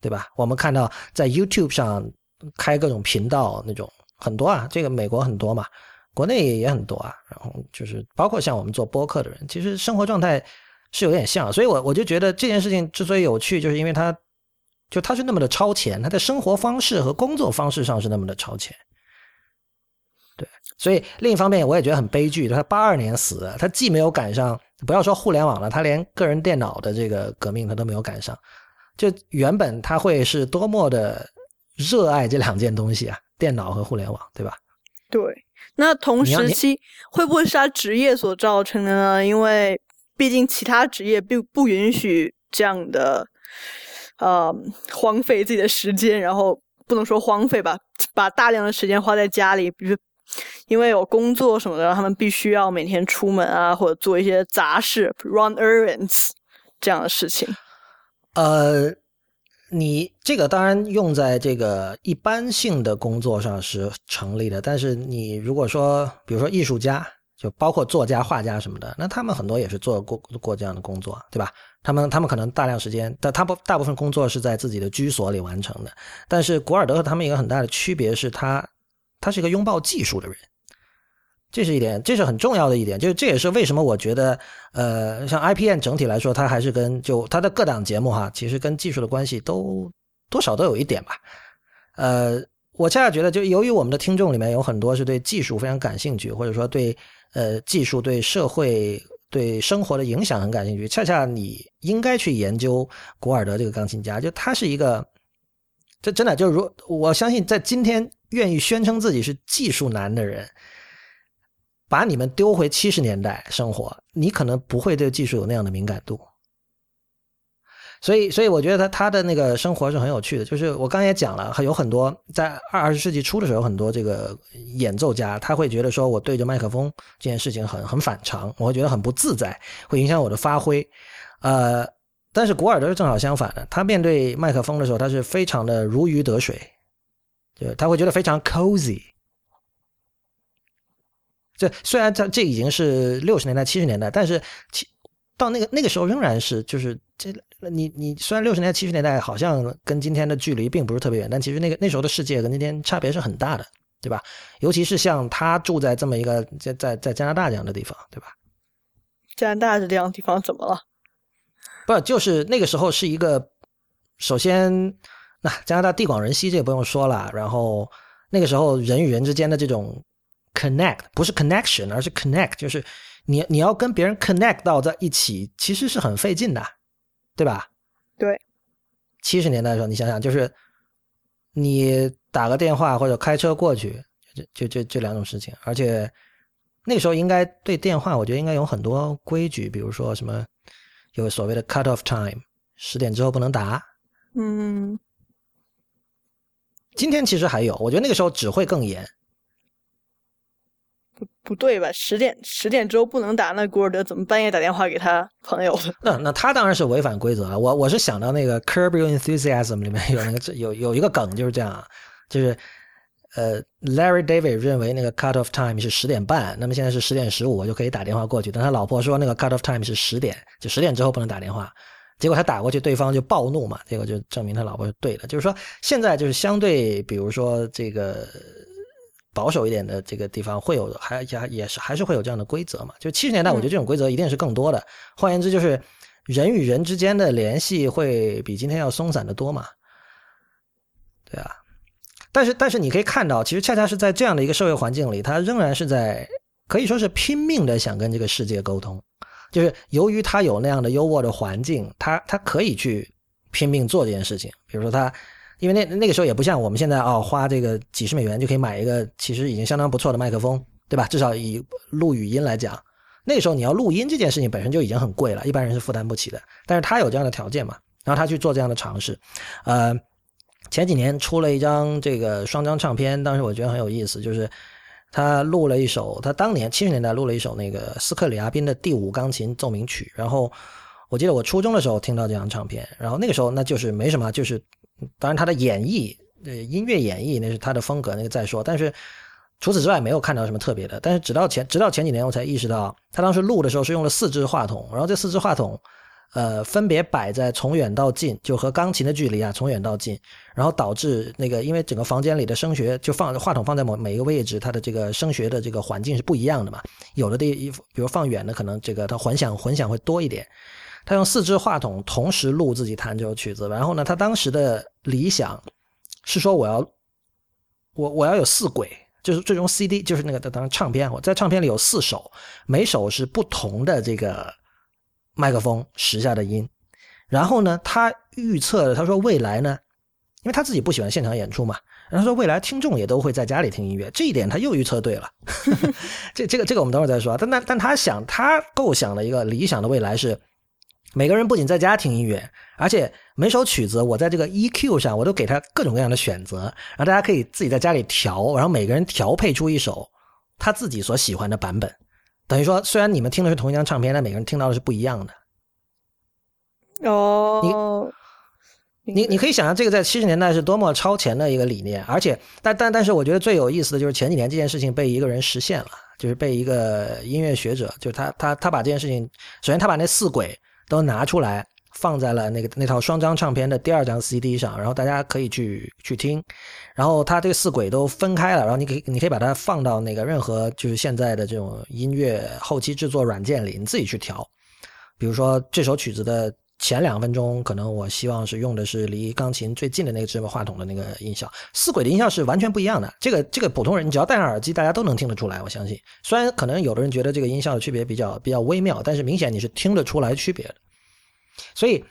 对吧？我们看到在 YouTube 上开各种频道那种很多啊，这个美国很多嘛，国内也也很多啊。然后就是包括像我们做播客的人，其实生活状态是有点像，所以我我就觉得这件事情之所以有趣，就是因为他。就他是那么的超前，他的生活方式和工作方式上是那么的超前，对，所以另一方面我也觉得很悲剧，他八二年死的，他既没有赶上，不要说互联网了，他连个人电脑的这个革命他都没有赶上，就原本他会是多么的热爱这两件东西啊，电脑和互联网，对吧？对，那同时期会不会是他职业所造成的呢？因为毕竟其他职业并不允许这样的。呃，荒废自己的时间，然后不能说荒废吧，把大量的时间花在家里，比如因为有工作什么的，他们必须要每天出门啊，或者做一些杂事，run errands 这样的事情。呃，你这个当然用在这个一般性的工作上是成立的，但是你如果说，比如说艺术家，就包括作家、画家什么的，那他们很多也是做过过这样的工作，对吧？他们他们可能大量时间，但他不大部分工作是在自己的居所里完成的。但是古尔德和他们一个很大的区别是他，他是一个拥抱技术的人。这是一点，这是很重要的一点，就是这也是为什么我觉得，呃，像 IPN 整体来说，它还是跟就它的各档节目哈，其实跟技术的关系都多少都有一点吧。呃，我恰恰觉得，就由于我们的听众里面有很多是对技术非常感兴趣，或者说对呃技术对社会对生活的影响很感兴趣，恰恰你应该去研究古尔德这个钢琴家，就他是一个，这真的就是如我相信，在今天愿意宣称自己是技术男的人。把你们丢回七十年代生活，你可能不会对技术有那样的敏感度。所以，所以我觉得他他的那个生活是很有趣的。就是我刚才也讲了，有很多在二十世纪初的时候，很多这个演奏家他会觉得说我对着麦克风这件事情很很反常，我会觉得很不自在，会影响我的发挥。呃，但是古尔德是正好相反的，他面对麦克风的时候，他是非常的如鱼得水，就他会觉得非常 cozy。这虽然这这已经是六十年代七十年代，但是其到那个那个时候仍然是就是这你你虽然六十年代七十年代好像跟今天的距离并不是特别远，但其实那个那时候的世界跟今天差别是很大的，对吧？尤其是像他住在这么一个在在在加拿大这样的地方，对吧？加拿大这样的地方怎么了？不就是那个时候是一个首先那加拿大地广人稀，这个不用说了，然后那个时候人与人之间的这种。Connect 不是 connection，而是 connect，就是你你要跟别人 connect 到在一起，其实是很费劲的，对吧？对。七十年代的时候，你想想，就是你打个电话或者开车过去，就就就这两种事情，而且那个时候应该对电话，我觉得应该有很多规矩，比如说什么有所谓的 cut off time，十点之后不能打。嗯。今天其实还有，我觉得那个时候只会更严。不对吧？十点十点之后不能打，那古尔德怎么半夜打电话给他朋友？*laughs* 那那他当然是违反规则了。我我是想到那个《Curb Your Enthusiasm》里面有那个有有一个梗就是这样，就是呃，Larry David 认为那个 cut off time 是十点半，那么现在是十点十五，我就可以打电话过去。但他老婆说那个 cut off time 是十点，就十点之后不能打电话。结果他打过去，对方就暴怒嘛，结果就证明他老婆是对的。就是说现在就是相对，比如说这个。保守一点的这个地方会有，还也也是还是会有这样的规则嘛？就七十年代，我觉得这种规则一定是更多的。换言之，就是人与人之间的联系会比今天要松散的多嘛？对啊。但是，但是你可以看到，其实恰恰是在这样的一个社会环境里，他仍然是在可以说是拼命的想跟这个世界沟通。就是由于他有那样的优渥的环境，他他可以去拼命做这件事情。比如说他。因为那那个时候也不像我们现在哦，花这个几十美元就可以买一个其实已经相当不错的麦克风，对吧？至少以录语音来讲，那个时候你要录音这件事情本身就已经很贵了，一般人是负担不起的。但是他有这样的条件嘛，然后他去做这样的尝试。呃，前几年出了一张这个双张唱片，当时我觉得很有意思，就是他录了一首，他当年七十年代录了一首那个斯克里亚宾的第五钢琴奏鸣曲。然后我记得我初中的时候听到这张唱片，然后那个时候那就是没什么，就是。当然，他的演绎，呃，音乐演绎那是他的风格，那个再说。但是除此之外，没有看到什么特别的。但是直到前，直到前几年，我才意识到，他当时录的时候是用了四支话筒，然后这四支话筒，呃，分别摆在从远到近，就和钢琴的距离啊，从远到近，然后导致那个，因为整个房间里的声学就放话筒放在某每一个位置，它的这个声学的这个环境是不一样的嘛。有的地，比如放远的，可能这个它混响混响会多一点。他用四支话筒同时录自己弹这首曲子，然后呢，他当时的理想是说我要我我要有四轨，就是最终 CD 就是那个当当唱片，我在唱片里有四首，每首是不同的这个麦克风时下的音，然后呢，他预测他说未来呢，因为他自己不喜欢现场演出嘛，然后说未来听众也都会在家里听音乐，这一点他又预测对了，*laughs* 这这个这个我们等会再说，但但但他想他构想的一个理想的未来是。每个人不仅在家听音乐，而且每首曲子我在这个 EQ 上，我都给他各种各样的选择，然后大家可以自己在家里调，然后每个人调配出一首他自己所喜欢的版本。等于说，虽然你们听的是同一张唱片，但每个人听到的是不一样的。哦，你你可以想象这个在七十年代是多么超前的一个理念，而且但但但是我觉得最有意思的就是前几年这件事情被一个人实现了，就是被一个音乐学者，就是他他他把这件事情，首先他把那四轨都拿出来放在了那个那套双张唱片的第二张 CD 上，然后大家可以去去听，然后它这个四轨都分开了，然后你可以你可以把它放到那个任何就是现在的这种音乐后期制作软件里，你自己去调，比如说这首曲子的。前两分钟可能我希望是用的是离钢琴最近的那个芝麻话筒的那个音效，四轨的音效是完全不一样的。这个这个普通人你只要戴上耳机，大家都能听得出来。我相信，虽然可能有的人觉得这个音效的区别比较比较微妙，但是明显你是听得出来区别的。所以，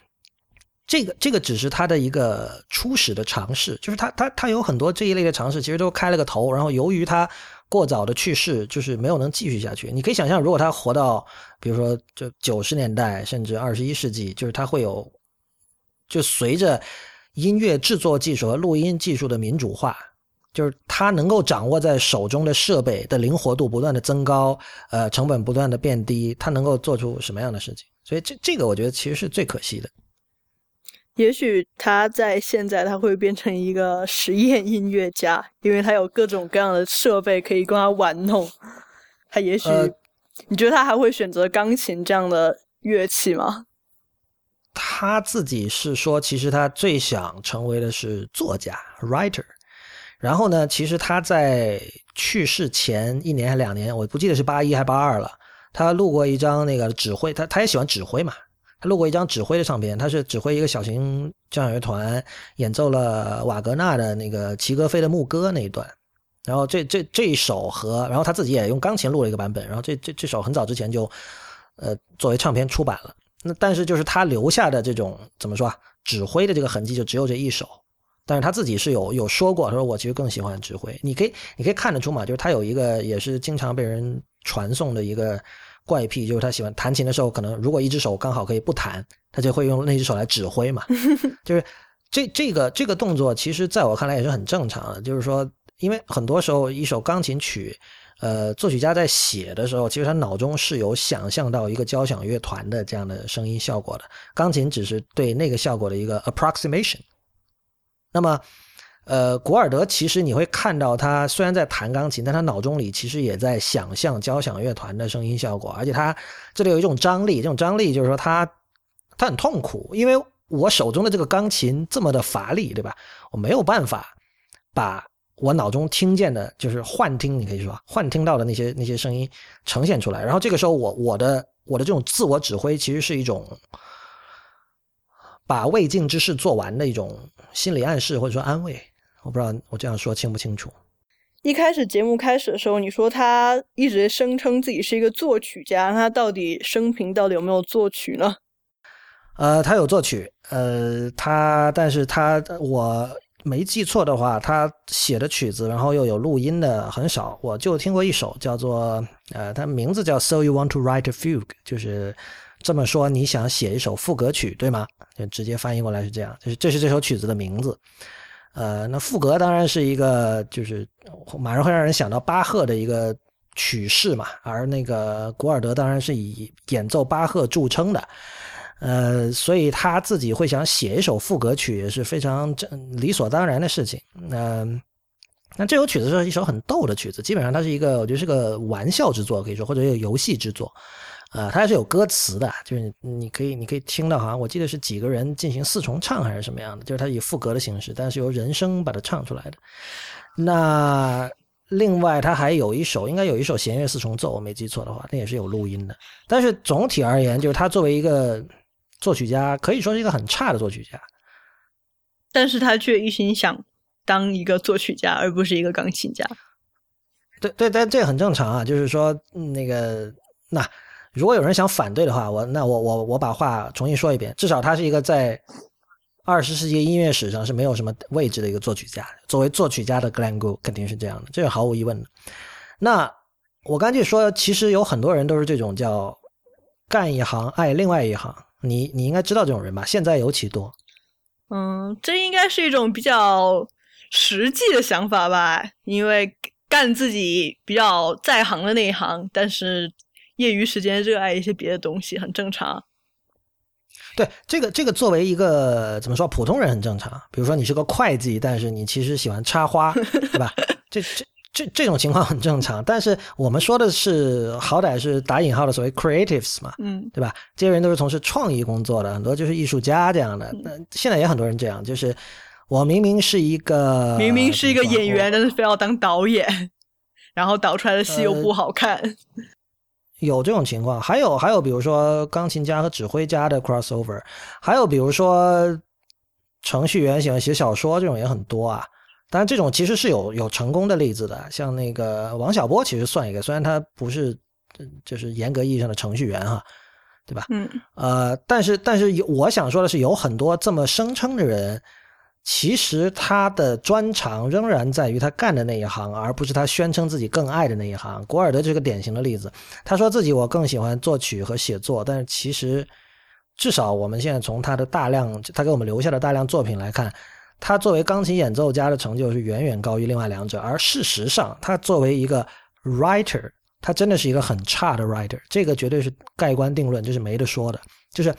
这个这个只是他的一个初始的尝试，就是他他他有很多这一类的尝试，其实都开了个头。然后由于他。过早的去世，就是没有能继续下去。你可以想象，如果他活到，比如说就九十年代，甚至二十一世纪，就是他会有，就随着音乐制作技术和录音技术的民主化，就是他能够掌握在手中的设备的灵活度不断的增高，呃，成本不断的变低，他能够做出什么样的事情？所以这这个我觉得其实是最可惜的。也许他在现在他会变成一个实验音乐家，因为他有各种各样的设备可以供他玩弄。他也许，你觉得他还会选择钢琴这样的乐器吗？他自己是说，其实他最想成为的是作家 （writer）。然后呢，其实他在去世前一年还两年，我不记得是八一还八二了，他录过一张那个指挥，他他也喜欢指挥嘛。他录过一张指挥的唱片，他是指挥一个小型交响乐团，演奏了瓦格纳的那个《齐格菲的牧歌》那一段。然后这这这一首和，然后他自己也用钢琴录了一个版本。然后这这这首很早之前就，呃，作为唱片出版了。那但是就是他留下的这种怎么说啊，指挥的这个痕迹就只有这一首。但是他自己是有有说过，他说我其实更喜欢指挥。你可以你可以看得出嘛，就是他有一个也是经常被人传颂的一个。怪癖就是他喜欢弹琴的时候，可能如果一只手刚好可以不弹，他就会用那只手来指挥嘛。*laughs* 就是这这个这个动作，其实在我看来也是很正常的。就是说，因为很多时候一首钢琴曲，呃，作曲家在写的时候，其实他脑中是有想象到一个交响乐团的这样的声音效果的，钢琴只是对那个效果的一个 approximation。那么。呃，古尔德其实你会看到他虽然在弹钢琴，但他脑中里其实也在想象交响乐团的声音效果，而且他这里有一种张力，这种张力就是说他他很痛苦，因为我手中的这个钢琴这么的乏力，对吧？我没有办法把我脑中听见的，就是幻听，你可以说幻听到的那些那些声音呈现出来。然后这个时候，我我的我的这种自我指挥其实是一种把未尽之事做完的一种心理暗示或者说安慰。我不知道我这样说清不清楚。一开始节目开始的时候，你说他一直声称自己是一个作曲家，他到底生平到底有没有作曲呢？呃，他有作曲，呃，他但是他我没记错的话，他写的曲子，然后又有录音的很少，我就听过一首叫做呃，他名字叫 So You Want to Write a Fugue，就是这么说，你想写一首赋格曲，对吗？就直接翻译过来是这样，就是这是这首曲子的名字。呃，那赋格当然是一个，就是马上会让人想到巴赫的一个曲式嘛，而那个古尔德当然是以演奏巴赫著称的，呃，所以他自己会想写一首赋格曲也是非常理所当然的事情。那那这首曲子是一首很逗的曲子，基本上它是一个，我觉得是个玩笑之作，可以说或者一个游戏之作。呃，它还是有歌词的，就是你可以你可以听到，好像我记得是几个人进行四重唱还是什么样的，就是它以副歌的形式，但是由人声把它唱出来的。那另外，它还有一首，应该有一首弦乐四重奏，我没记错的话，那也是有录音的。但是总体而言，就是他作为一个作曲家，可以说是一个很差的作曲家，但是他却一心想当一个作曲家，而不是一个钢琴家。对对，但这很正常啊，就是说那个那。如果有人想反对的话，我那我我我把话重新说一遍。至少他是一个在二十世纪音乐史上是没有什么位置的一个作曲家。作为作曲家的 Glenn Gould 肯定是这样的，这是毫无疑问的。那我刚才说，其实有很多人都是这种叫干一行爱另外一行。你你应该知道这种人吧？现在尤其多。嗯，这应该是一种比较实际的想法吧？因为干自己比较在行的那一行，但是。业余时间热爱一些别的东西很正常，对这个这个作为一个怎么说普通人很正常。比如说你是个会计，但是你其实喜欢插花，对吧？这这这这种情况很正常。但是我们说的是好歹是打引号的所谓 creatives 嘛，嗯对吧？这些人都是从事创意工作的，很多就是艺术家这样的。那现在也很多人这样，就是我明明是一个明明是一个演员，但是非要当导演，然后导出来的戏又不好看。有这种情况，还有还有，比如说钢琴家和指挥家的 crossover，还有比如说程序员喜欢写小说，这种也很多啊。当然，这种其实是有有成功的例子的，像那个王小波其实算一个，虽然他不是呃就是严格意义上的程序员哈，对吧？嗯呃，但是但是有我想说的是，有很多这么声称的人，其实他的专长仍然在于他干的那一行，而不是他宣称自己更爱的那一行。古尔德就是个典型的例子，他说自己我更喜欢作曲和写作，但是其实至少我们现在从他的大量他给我们留下的大量作品来看。他作为钢琴演奏家的成就是远远高于另外两者，而事实上，他作为一个 writer，他真的是一个很差的 writer，这个绝对是盖棺定论，这是没得说的。就是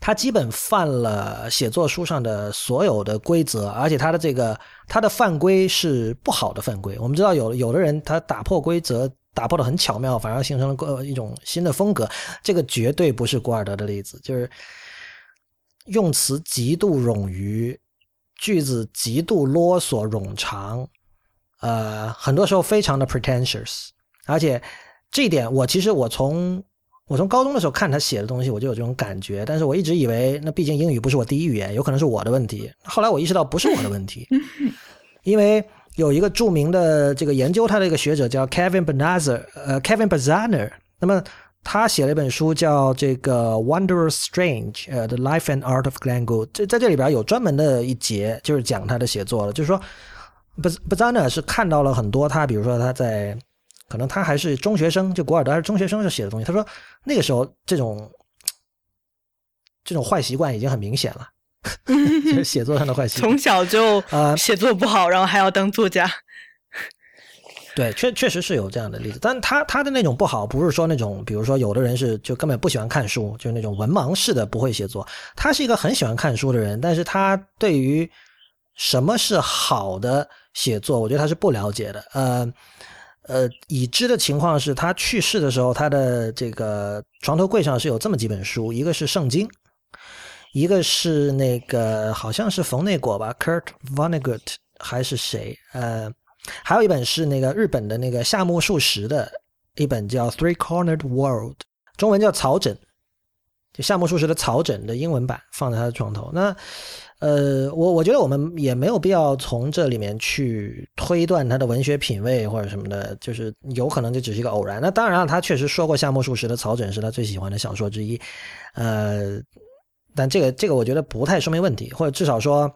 他基本犯了写作书上的所有的规则，而且他的这个他的犯规是不好的犯规。我们知道有有的人他打破规则打破的很巧妙，反而形成了个一种新的风格，这个绝对不是古尔德的例子，就是用词极度冗余。句子极度啰嗦冗长，呃，很多时候非常的 pretentious，而且这一点我其实我从我从高中的时候看他写的东西，我就有这种感觉，但是我一直以为那毕竟英语不是我第一语言，有可能是我的问题。后来我意识到不是我的问题，*laughs* 因为有一个著名的这个研究他的一个学者叫 Kevin Banazar，呃，Kevin Bazaner，那么。他写了一本书，叫这个《Wonderous Strange》，呃，《The Life and Art of Glenn Gould》。这在这里边有专门的一节，就是讲他的写作了。就是说，不不扎呢是看到了很多他，比如说他在可能他还是中学生，就古尔德还是中学生时写的东西。他说那个时候这种这种坏习惯已经很明显了，就是写作上的坏习惯。从小就呃写作不好，然后还要当作家。对，确确实是有这样的例子，但他他的那种不好，不是说那种，比如说有的人是就根本不喜欢看书，就是那种文盲式的不会写作。他是一个很喜欢看书的人，但是他对于什么是好的写作，我觉得他是不了解的。呃呃，已知的情况是他去世的时候，他的这个床头柜上是有这么几本书，一个是圣经，一个是那个好像是冯内果吧，Kurt Vonnegut 还是谁？呃。还有一本是那个日本的那个夏目漱石的一本叫《Three Cornered World》，中文叫《草枕》，就夏目漱石的《草枕》的英文版放在他的床头。那呃，我我觉得我们也没有必要从这里面去推断他的文学品味或者什么的，就是有可能就只是一个偶然。那当然了，他确实说过夏目漱石的《草枕》是他最喜欢的小说之一，呃，但这个这个我觉得不太说明问题，或者至少说。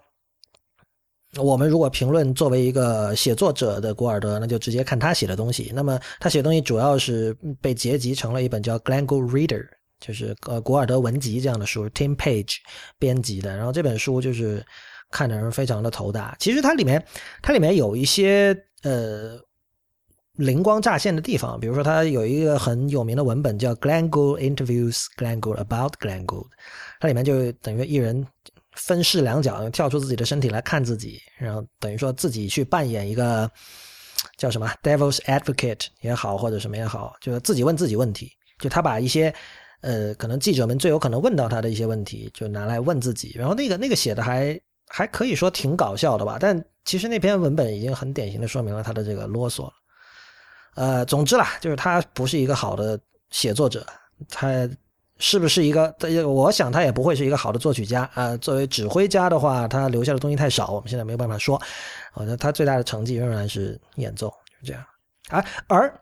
我们如果评论作为一个写作者的古尔德，那就直接看他写的东西。那么他写的东西主要是被结集成了一本叫《Glen Go Reader》，就是呃古尔德文集这样的书，Tim Page 编辑的。然后这本书就是看的人非常的头大。其实它里面它里面有一些呃灵光乍现的地方，比如说它有一个很有名的文本叫《Glen Gould Interviews Glen Gould About Glenn Gould》，它里面就等于一人。分饰两角，跳出自己的身体来看自己，然后等于说自己去扮演一个叫什么 “devil's advocate” 也好，或者什么也好，就是自己问自己问题。就他把一些呃，可能记者们最有可能问到他的一些问题，就拿来问自己。然后那个那个写的还还可以说挺搞笑的吧，但其实那篇文本已经很典型的说明了他的这个啰嗦。呃，总之啦，就是他不是一个好的写作者，他。是不是一个？我想他也不会是一个好的作曲家呃。作为指挥家的话，他留下的东西太少，我们现在没有办法说。我觉得他最大的成绩仍然是演奏，就这样。而而，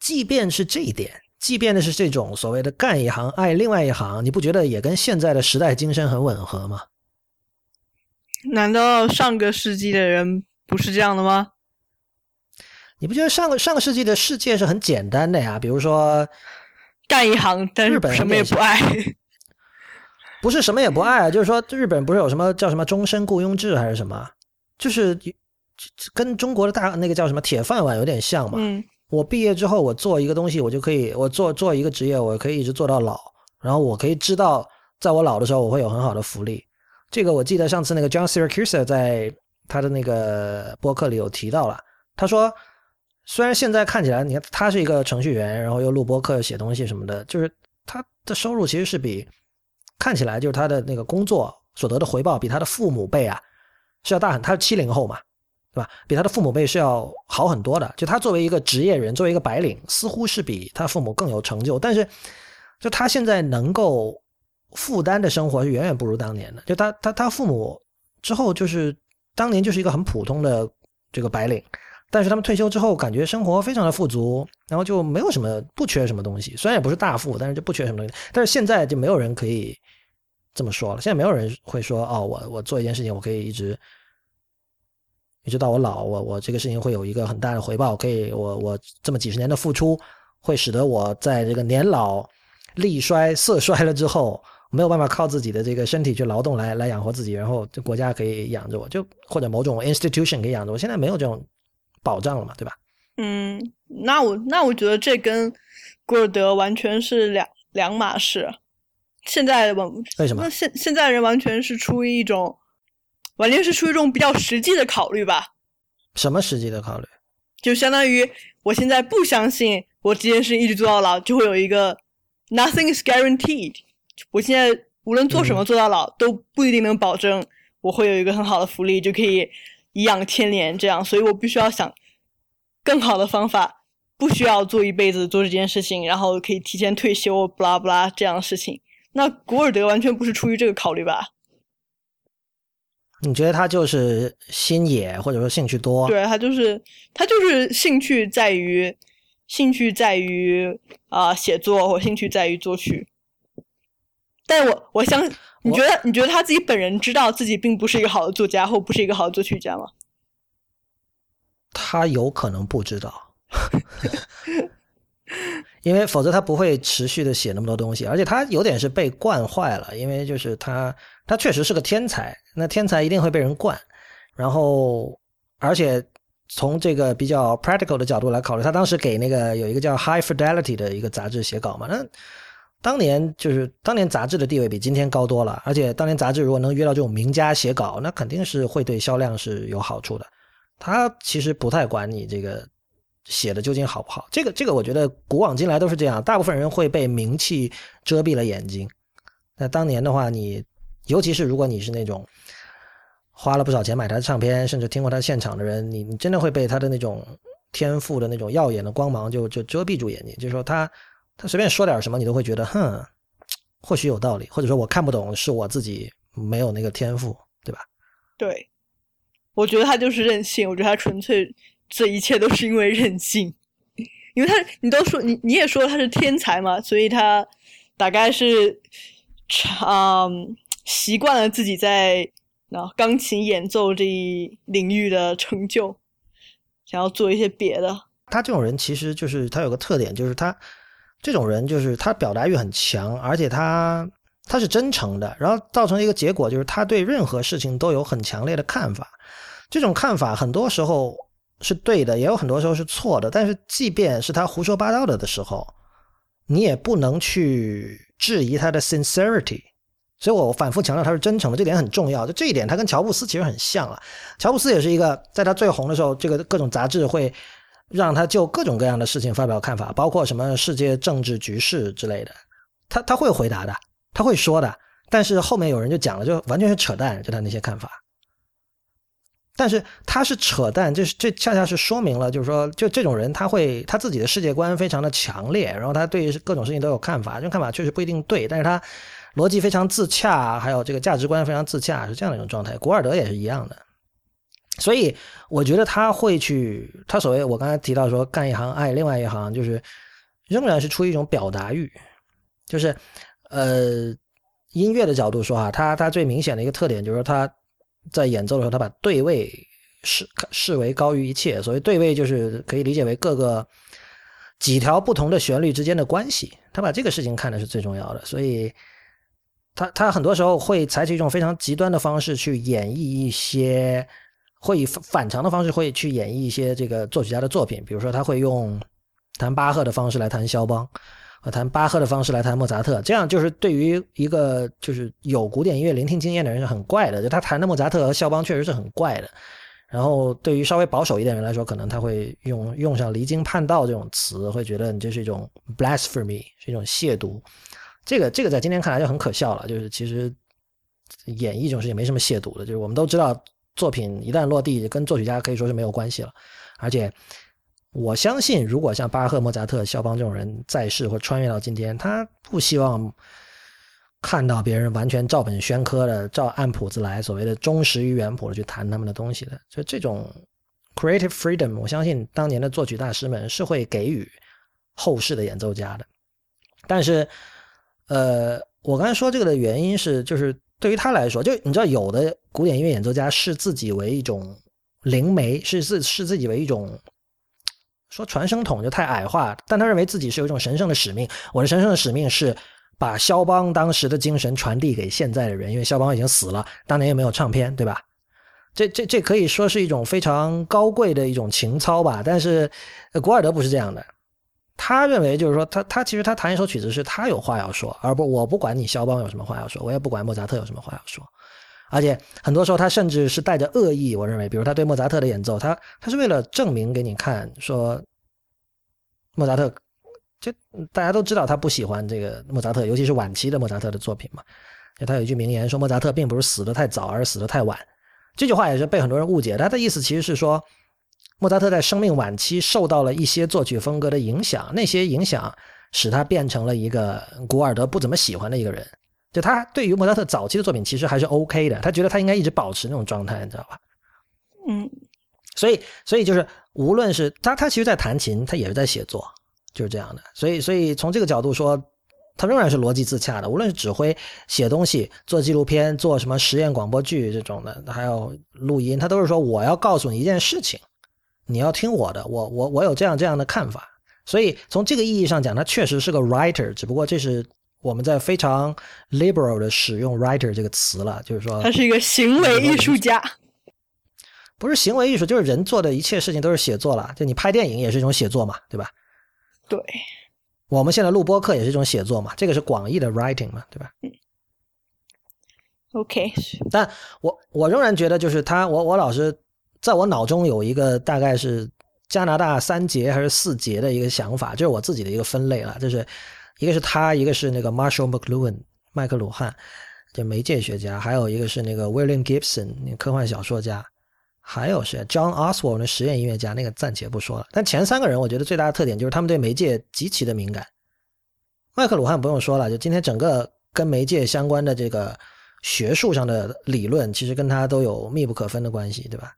即便是这一点，即便的是这种所谓的干一行爱另外一行，你不觉得也跟现在的时代精神很吻合吗？难道上个世纪的人不是这样的吗？你不觉得上个上个世纪的世界是很简单的呀？比如说。干一行，但是什么也不爱，*laughs* 不是什么也不爱，就是说日本不是有什么叫什么终身雇佣制还是什么，就是跟中国的大那个叫什么铁饭碗有点像嘛。嗯，我毕业之后，我做一个东西，我就可以我做做一个职业，我可以一直做到老，然后我可以知道在我老的时候我会有很好的福利。这个我记得上次那个 John Siracusa 在他的那个播客里有提到了，他说虽然现在看起来你看他是一个程序员，然后又录播客、写东西什么的，就是他的收入其实是比看起来就是他的那个工作所得的回报比他的父母辈啊是要大很，他是七零后嘛。对吧？比他的父母辈是要好很多的。就他作为一个职业人，作为一个白领，似乎是比他父母更有成就。但是，就他现在能够负担的生活是远远不如当年的。就他他他父母之后，就是当年就是一个很普通的这个白领，但是他们退休之后，感觉生活非常的富足，然后就没有什么不缺什么东西。虽然也不是大富，但是就不缺什么东西。但是现在就没有人可以这么说了。现在没有人会说哦，我我做一件事情，我可以一直。一直到我老，我我这个事情会有一个很大的回报，可以我我这么几十年的付出，会使得我在这个年老力衰色衰了之后，没有办法靠自己的这个身体去劳动来来养活自己，然后这国家可以养着我，就或者某种 institution 可以养着我。现在没有这种保障了嘛，对吧？嗯，那我那我觉得这跟古尔德完全是两两码事。现在的为什么？那现现在人完全是出于一种。完全是出于一种比较实际的考虑吧。什么实际的考虑？就相当于我现在不相信我这件事一直做到老就会有一个 nothing is guaranteed。我现在无论做什么做到老都不一定能保证我会有一个很好的福利就可以颐养天年这样，所以我必须要想更好的方法，不需要做一辈子做这件事情，然后可以提前退休，不拉不拉这样的事情。那古尔德完全不是出于这个考虑吧？你觉得他就是心野，或者说兴趣多？对他就是他就是兴趣在于兴趣在于啊写作，或兴趣在于作曲。但我我相你觉得你觉得他自己本人知道自己并不是一个好的作家，或不是一个好的作曲家吗？他有可能不知道，*laughs* 因为否则他不会持续的写那么多东西，而且他有点是被惯坏了，因为就是他。他确实是个天才，那天才一定会被人惯，然后而且从这个比较 practical 的角度来考虑，他当时给那个有一个叫 High Fidelity 的一个杂志写稿嘛，那当年就是当年杂志的地位比今天高多了，而且当年杂志如果能约到这种名家写稿，那肯定是会对销量是有好处的。他其实不太管你这个写的究竟好不好，这个这个我觉得古往今来都是这样，大部分人会被名气遮蔽了眼睛。那当年的话，你。尤其是如果你是那种花了不少钱买他的唱片，甚至听过他现场的人，你你真的会被他的那种天赋的那种耀眼的光芒就就遮蔽住眼睛。就是说他他随便说点什么，你都会觉得哼，或许有道理，或者说我看不懂，是我自己没有那个天赋，对吧？对，我觉得他就是任性。我觉得他纯粹这一切都是因为任性，因为他你都说你你也说他是天才嘛，所以他大概是嗯。习惯了自己在那钢琴演奏这一领域的成就，想要做一些别的。他这种人其实就是他有个特点，就是他这种人就是他表达欲很强，而且他他是真诚的，然后造成一个结果就是他对任何事情都有很强烈的看法。这种看法很多时候是对的，也有很多时候是错的。但是即便是他胡说八道的的时候，你也不能去质疑他的 sincerity。所以我反复强调他是真诚的，这点很重要。就这一点，他跟乔布斯其实很像啊。乔布斯也是一个，在他最红的时候，这个各种杂志会让他就各种各样的事情发表看法，包括什么世界政治局势之类的，他他会回答的，他会说的。但是后面有人就讲了，就完全是扯淡，就他那些看法。但是他是扯淡，这是这恰恰是说明了，就是说，就这种人，他会他自己的世界观非常的强烈，然后他对各种事情都有看法，这种看法确实不一定对，但是他。逻辑非常自洽，还有这个价值观非常自洽，是这样的一种状态。古尔德也是一样的，所以我觉得他会去，他所谓我刚才提到说干一行爱另外一行，就是仍然是出于一种表达欲，就是呃音乐的角度说啊，他他最明显的一个特点就是他在演奏的时候，他把对位视视为高于一切。所谓对位，就是可以理解为各个几条不同的旋律之间的关系，他把这个事情看的是最重要的，所以。他他很多时候会采取一种非常极端的方式去演绎一些，会以反常的方式会去演绎一些这个作曲家的作品，比如说他会用弹巴赫的方式来弹肖邦，和弹巴赫的方式来弹莫扎特，这样就是对于一个就是有古典音乐聆听经验的人是很怪的。就他弹的莫扎特和肖邦确实是很怪的。然后对于稍微保守一点人来说，可能他会用用上离经叛道这种词，会觉得你这是一种 blasphemy，是一种亵渎。这个这个在今天看来就很可笑了。就是其实演绎这种事情没什么亵渎的，就是我们都知道作品一旦落地，跟作曲家可以说是没有关系了，而且。我相信，如果像巴赫、莫扎特、肖邦这种人在世或穿越到今天，他不希望看到别人完全照本宣科的、照按谱子来，所谓的忠实于原谱的去弹他们的东西的。所以，这种 creative freedom，我相信当年的作曲大师们是会给予后世的演奏家的。但是，呃，我刚才说这个的原因是，就是对于他来说，就你知道，有的古典音乐演奏家视自己为一种灵媒，是自视自己为一种。说传声筒就太矮化，但他认为自己是有一种神圣的使命。我的神圣的使命是把肖邦当时的精神传递给现在的人，因为肖邦已经死了，当年也没有唱片，对吧？这这这可以说是一种非常高贵的一种情操吧。但是古尔德不是这样的，他认为就是说，他他其实他弹一首曲子是他有话要说，而不我不管你肖邦有什么话要说，我也不管莫扎特有什么话要说。而且很多时候他甚至是带着恶意，我认为，比如他对莫扎特的演奏，他他是为了证明给你看，说莫扎特，就大家都知道他不喜欢这个莫扎特，尤其是晚期的莫扎特的作品嘛。就他有一句名言说莫扎特并不是死得太早，而是死得太晚。这句话也是被很多人误解，他的意思其实是说莫扎特在生命晚期受到了一些作曲风格的影响，那些影响使他变成了一个古尔德不怎么喜欢的一个人。就他对于莫扎特早期的作品其实还是 OK 的，他觉得他应该一直保持那种状态，你知道吧？嗯，所以所以就是无论是他他其实，在弹琴，他也是在写作，就是这样的。所以所以从这个角度说，他仍然是逻辑自洽的。无论是指挥、写东西、做纪录片、做什么实验广播剧这种的，还有录音，他都是说我要告诉你一件事情，你要听我的，我我我有这样这样的看法。所以从这个意义上讲，他确实是个 writer，只不过这是。我们在非常 liberal 的使用 writer 这个词了，就是说他是一个行为艺术家，不是行为艺术，就是人做的一切事情都是写作了。就你拍电影也是一种写作嘛，对吧？对，我们现在录播课也是一种写作嘛，这个是广义的 writing 嘛，对吧？嗯。OK，但我我仍然觉得，就是他，我我老是在我脑中有一个大概是加拿大三杰还是四杰的一个想法，就是我自己的一个分类了，就是。一个是他，一个是那个 Marshall McLuhan 麦克鲁汉，就媒介学家，还有一个是那个 William Gibson 那科幻小说家，还有是 John Oswald 的实验音乐家，那个暂且不说了。但前三个人，我觉得最大的特点就是他们对媒介极其的敏感。麦克鲁汉不用说了，就今天整个跟媒介相关的这个学术上的理论，其实跟他都有密不可分的关系，对吧？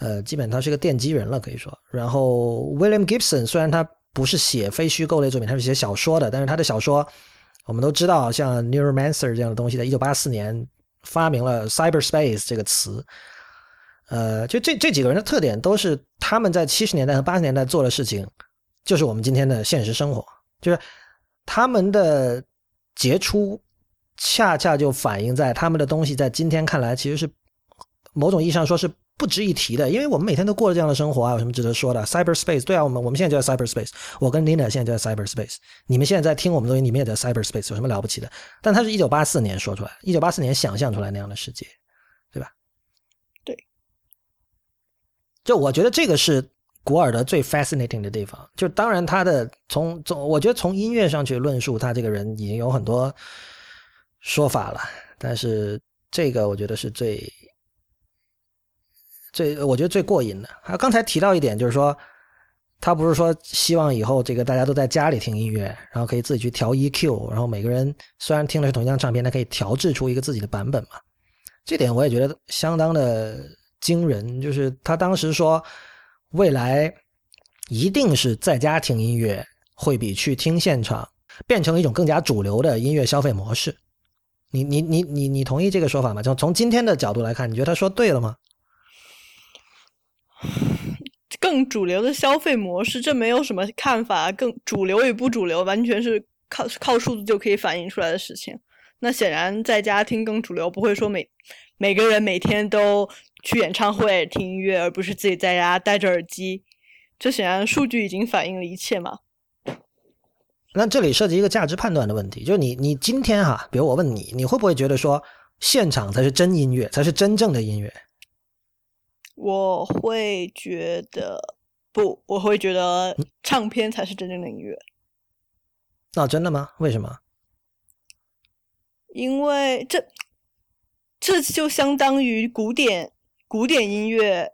呃，基本他是个奠基人了，可以说。然后 William Gibson 虽然他。不是写非虚构类作品，他是写小说的。但是他的小说，我们都知道，像 Neuromancer 这样的东西，在一九八四年发明了 cyberspace 这个词。呃，就这这几个人的特点，都是他们在七十年代和八十年代做的事情，就是我们今天的现实生活。就是他们的杰出，恰恰就反映在他们的东西在今天看来，其实是某种意义上说是。不值一提的，因为我们每天都过着这样的生活啊，有什么值得说的？Cyberspace，对啊，我们我们现在就在 Cyberspace，我跟 Linda 现在就在 Cyberspace，你们现在在听我们东西，你们也在 Cyberspace，有什么了不起的？但他是一九八四年说出来，一九八四年想象出来那样的世界，对吧？对，就我觉得这个是古尔德最 fascinating 的地方。就当然他的从从，我觉得从音乐上去论述他这个人已经有很多说法了，但是这个我觉得是最。最我觉得最过瘾的，还有刚才提到一点，就是说，他不是说希望以后这个大家都在家里听音乐，然后可以自己去调 EQ，然后每个人虽然听的是同一张唱片，他可以调制出一个自己的版本嘛？这点我也觉得相当的惊人。就是他当时说，未来一定是在家听音乐会比去听现场变成一种更加主流的音乐消费模式。你你你你你同意这个说法吗？从从今天的角度来看，你觉得他说对了吗？*sighs* 更主流的消费模式，这没有什么看法。更主流与不主流，完全是靠靠数字就可以反映出来的事情。那显然在家听更主流，不会说每每个人每天都去演唱会听音乐，而不是自己在家戴着耳机。这显然数据已经反映了一切嘛。那这里涉及一个价值判断的问题，就是你你今天哈，比如我问你，你会不会觉得说现场才是真音乐，才是真正的音乐？我会觉得不，我会觉得唱片才是真正的音乐。那真的吗？为什么？因为这这就相当于古典古典音乐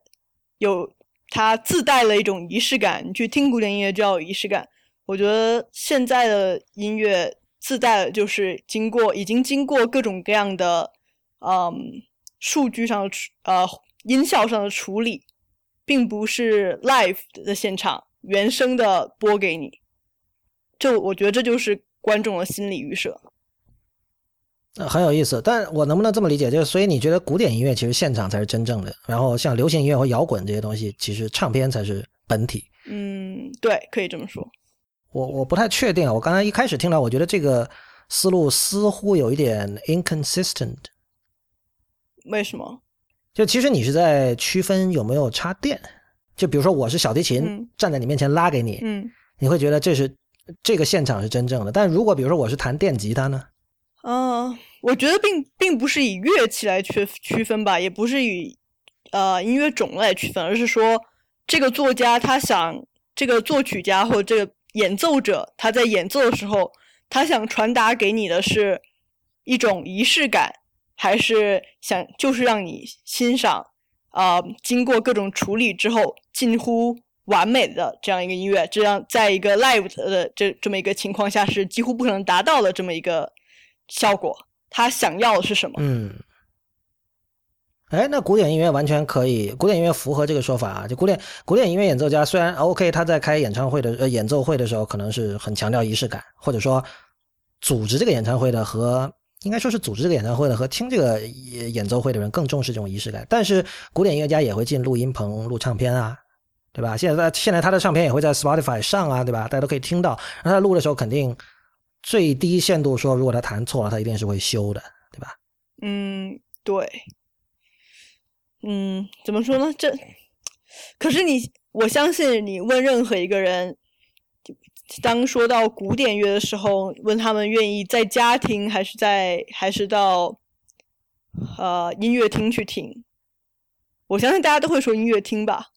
有它自带了一种仪式感，你去听古典音乐就要有仪式感。我觉得现在的音乐自带的就是经过已经经过各种各样的嗯数据上的处呃音效上的处理，并不是 live 的现场原声的播给你。就我觉得这就是观众的心理预设。呃，很有意思，但我能不能这么理解？就是所以你觉得古典音乐其实现场才是真正的，然后像流行音乐和摇滚这些东西，其实唱片才是本体。嗯，对，可以这么说。我我不太确定啊，我刚才一开始听到，我觉得这个思路似乎有一点 inconsistent。为什么？就其实你是在区分有没有插电。就比如说我是小提琴站在你面前拉给你，嗯，你会觉得这是这个现场是真正的。但如果比如说我是弹电吉他呢？嗯，我觉得并并不是以乐器来区区分吧，也不是以呃音乐种类区分，而是说这个作家他想，这个作曲家或者这个演奏者他在演奏的时候，他想传达给你的是一种仪式感，还是想就是让你欣赏啊经过各种处理之后近乎完美的这样一个音乐，这样在一个 live 的这这么一个情况下是几乎不可能达到的这么一个。效果，他想要的是什么？嗯，哎，那古典音乐完全可以，古典音乐符合这个说法啊。就古典古典音乐演奏家虽然 OK，他在开演唱会的呃演奏会的时候，可能是很强调仪式感，或者说组织这个演唱会的和应该说是组织这个演唱会的和听这个演奏会的人更重视这种仪式感。但是古典音乐家也会进录音棚录唱片啊，对吧？现在现在他的唱片也会在 Spotify 上啊，对吧？大家都可以听到。那他录的时候肯定。最低限度说，如果他弹错了，他一定是会修的，对吧？嗯，对。嗯，怎么说呢？这可是你，我相信你问任何一个人，当说到古典乐的时候，问他们愿意在家听还是在还是到呃音乐厅去听，我相信大家都会说音乐厅吧。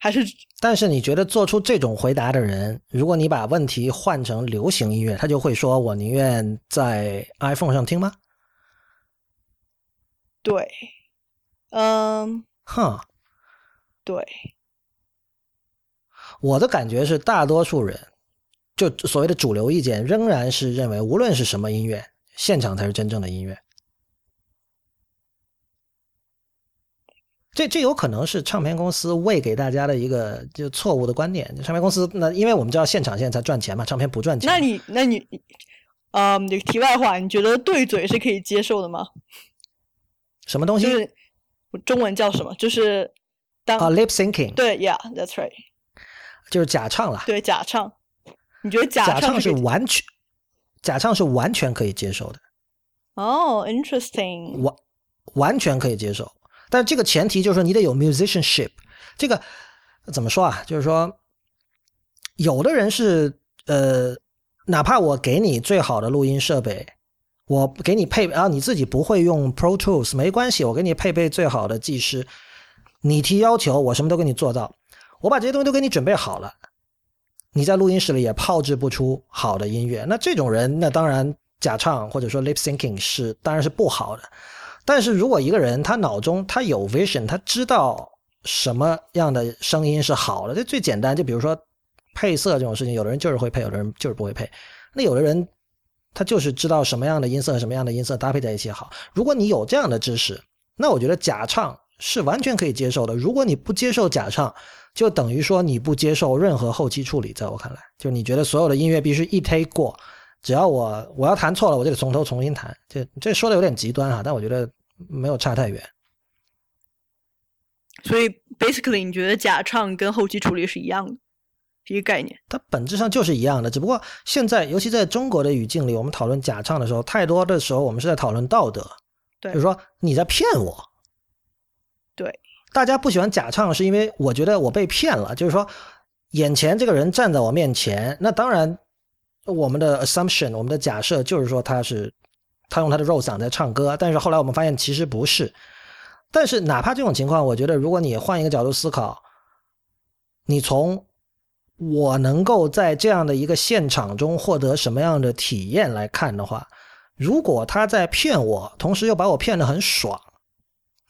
还是，但是你觉得做出这种回答的人，如果你把问题换成流行音乐，他就会说：“我宁愿在 iPhone 上听吗？”对，嗯，哼，对，我的感觉是，大多数人就所谓的主流意见，仍然是认为，无论是什么音乐，现场才是真正的音乐。这这有可能是唱片公司喂给大家的一个就错误的观点。唱片公司那，因为我们知道现场现在才赚钱嘛，唱片不赚钱。那你那你，嗯，这个题外话，你觉得对嘴是可以接受的吗？什么东西？就是中文叫什么？就是当啊，lip syncing。对，Yeah，that's right。就是假唱了。对，假唱。你觉得假唱是完全假唱是完全可以接受的？哦，interesting。完完全可以接受。但这个前提就是说，你得有 musicianship。这个怎么说啊？就是说，有的人是呃，哪怕我给你最好的录音设备，我给你配啊，你自己不会用 Pro Tools 没关系，我给你配备最好的技师，你提要求，我什么都给你做到，我把这些东西都给你准备好了，你在录音室里也炮制不出好的音乐。那这种人，那当然假唱或者说 lip syncing 是当然是不好的。但是如果一个人他脑中他有 vision，他知道什么样的声音是好的，这最简单。就比如说配色这种事情，有的人就是会配，有的人就是不会配。那有的人他就是知道什么样的音色和什么样的音色搭配在一起好。如果你有这样的知识，那我觉得假唱是完全可以接受的。如果你不接受假唱，就等于说你不接受任何后期处理。在我看来，就你觉得所有的音乐必须一 take 过，只要我我要弹错了，我就得从头重新弹。这这说的有点极端哈，但我觉得。没有差太远，所以 basically 你觉得假唱跟后期处理是一样的，一个概念？它本质上就是一样的，只不过现在，尤其在中国的语境里，我们讨论假唱的时候，太多的时候我们是在讨论道德，对，就是说你在骗我。对，大家不喜欢假唱，是因为我觉得我被骗了，就是说眼前这个人站在我面前，那当然我们的 assumption，我们的假设就是说他是他用他的肉嗓在唱歌，但是后来我们发现其实不是。但是哪怕这种情况，我觉得如果你换一个角度思考，你从我能够在这样的一个现场中获得什么样的体验来看的话，如果他在骗我，同时又把我骗得很爽，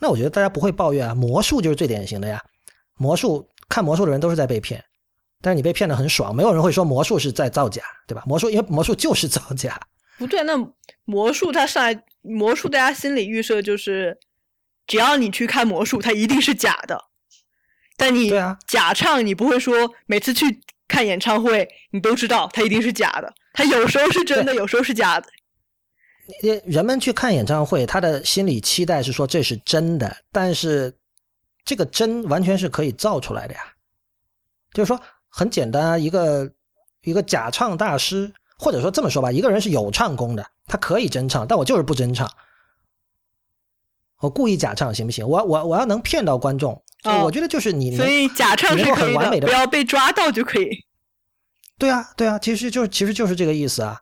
那我觉得大家不会抱怨啊。魔术就是最典型的呀，魔术看魔术的人都是在被骗。但是你被骗的很爽，没有人会说魔术是在造假，对吧？魔术因为魔术就是造假。不对，那魔术它上来，魔术大家心理预设就是，只要你去看魔术，它一定是假的。但你假唱，你不会说每次去看演唱会，你都知道它一定是假的。它有时候是真的，有时候是假的。人们去看演唱会，他的心理期待是说这是真的，但是这个真完全是可以造出来的呀，就是说。很简单啊，一个一个假唱大师，或者说这么说吧，一个人是有唱功的，他可以真唱，但我就是不真唱，我故意假唱行不行？我我我要能骗到观众，我觉得就是你，所以假唱是可以的，不要被抓到就可以。*laughs* 对啊，对啊，其实就其实就是这个意思啊。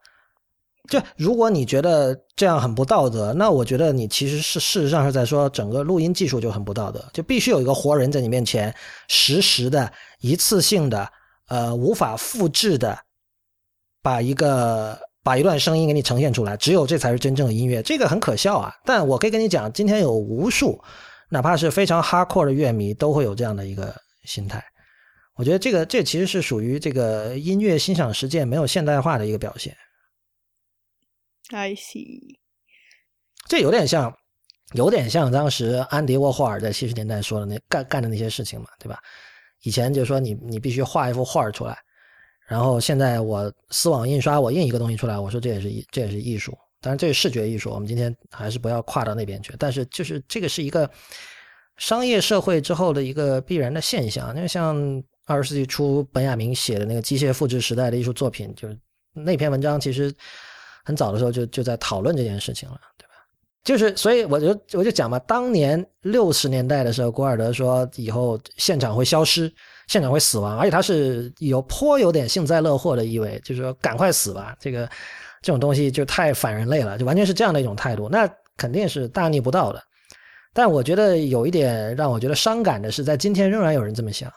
就如果你觉得这样很不道德，那我觉得你其实是事实上是在说整个录音技术就很不道德，就必须有一个活人在你面前实时的、一次性的、呃无法复制的，把一个把一段声音给你呈现出来，只有这才是真正的音乐。这个很可笑啊！但我可以跟你讲，今天有无数哪怕是非常 hardcore 的乐迷都会有这样的一个心态。我觉得这个这其实是属于这个音乐欣赏实践没有现代化的一个表现。I see，这有点像，有点像当时安迪沃霍尔在七十年代说的那干干的那些事情嘛，对吧？以前就说你你必须画一幅画出来，然后现在我丝网印刷，我印一个东西出来，我说这也是这也是艺术，当然这是视觉艺术，我们今天还是不要跨到那边去。但是就是这个是一个商业社会之后的一个必然的现象。那像二十世纪初本雅明写的那个机械复制时代的艺术作品，就是那篇文章其实。很早的时候就就在讨论这件事情了，对吧？就是所以我就我就讲嘛，当年六十年代的时候，古尔德说以后现场会消失，现场会死亡，而且他是有颇有点幸灾乐祸的意味，就是说赶快死吧，这个这种东西就太反人类了，就完全是这样的一种态度，那肯定是大逆不道的。但我觉得有一点让我觉得伤感的是，在今天仍然有人这么想，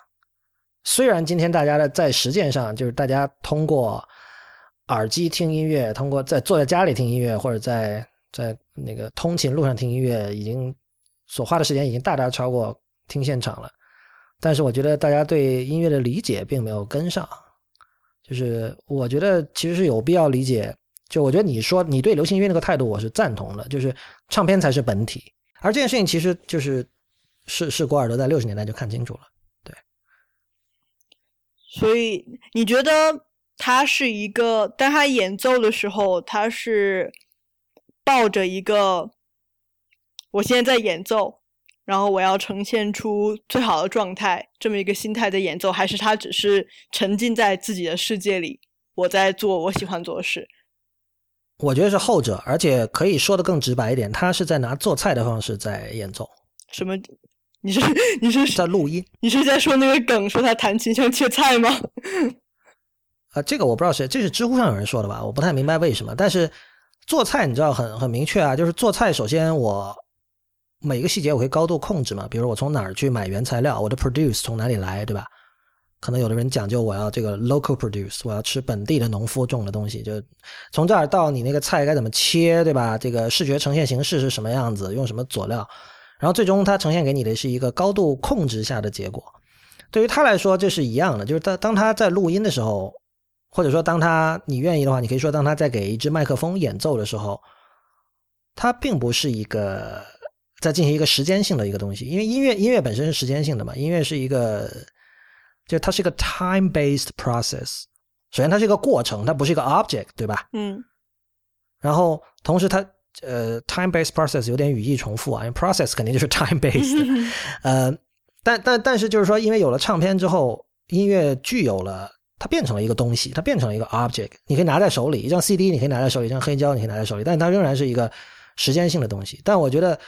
虽然今天大家的在实践上就是大家通过。耳机听音乐，通过在坐在家里听音乐，或者在在那个通勤路上听音乐，已经所花的时间已经大大超过听现场了。但是我觉得大家对音乐的理解并没有跟上。就是我觉得其实是有必要理解。就我觉得你说你对流行音乐那个态度，我是赞同的。就是唱片才是本体，而这件事情其实就是是是古尔德在六十年代就看清楚了。对。所以你觉得？他是一个，当他演奏的时候，他是抱着一个我现在在演奏，然后我要呈现出最好的状态这么一个心态在演奏，还是他只是沉浸在自己的世界里，我在做我喜欢做的事？我觉得是后者，而且可以说的更直白一点，他是在拿做菜的方式在演奏。什么？你是你是在录音？你是在说那个梗，说他弹琴像切菜吗？啊，*laughs* 这个我不知道谁，这是知乎上有人说的吧？我不太明白为什么。但是做菜你知道很很明确啊，就是做菜首先我每个细节我会高度控制嘛，比如我从哪儿去买原材料，我的 produce 从哪里来，对吧？可能有的人讲究我要这个 local produce，我要吃本地的农夫种的东西，就从这儿到你那个菜该怎么切，对吧？这个视觉呈现形式是什么样子，用什么佐料，然后最终它呈现给你的是一个高度控制下的结果。对于他来说这是一样的，就是当当他在录音的时候。或者说，当他你愿意的话，你可以说，当他在给一支麦克风演奏的时候，他并不是一个在进行一个时间性的一个东西，因为音乐音乐本身是时间性的嘛，音乐是一个，就它是一个 time-based process。首先，它是一个过程，它不是一个 object，对吧？嗯。然后，同时它呃，time-based process 有点语义重复啊，因为 process 肯定就是 time-based。*laughs* 呃，但但但是就是说，因为有了唱片之后，音乐具有了。它变成了一个东西，它变成了一个 object，你可以拿在手里，一张 CD 你可以拿在手里，一张黑胶你可以拿在手里，但它仍然是一个时间性的东西。但我觉得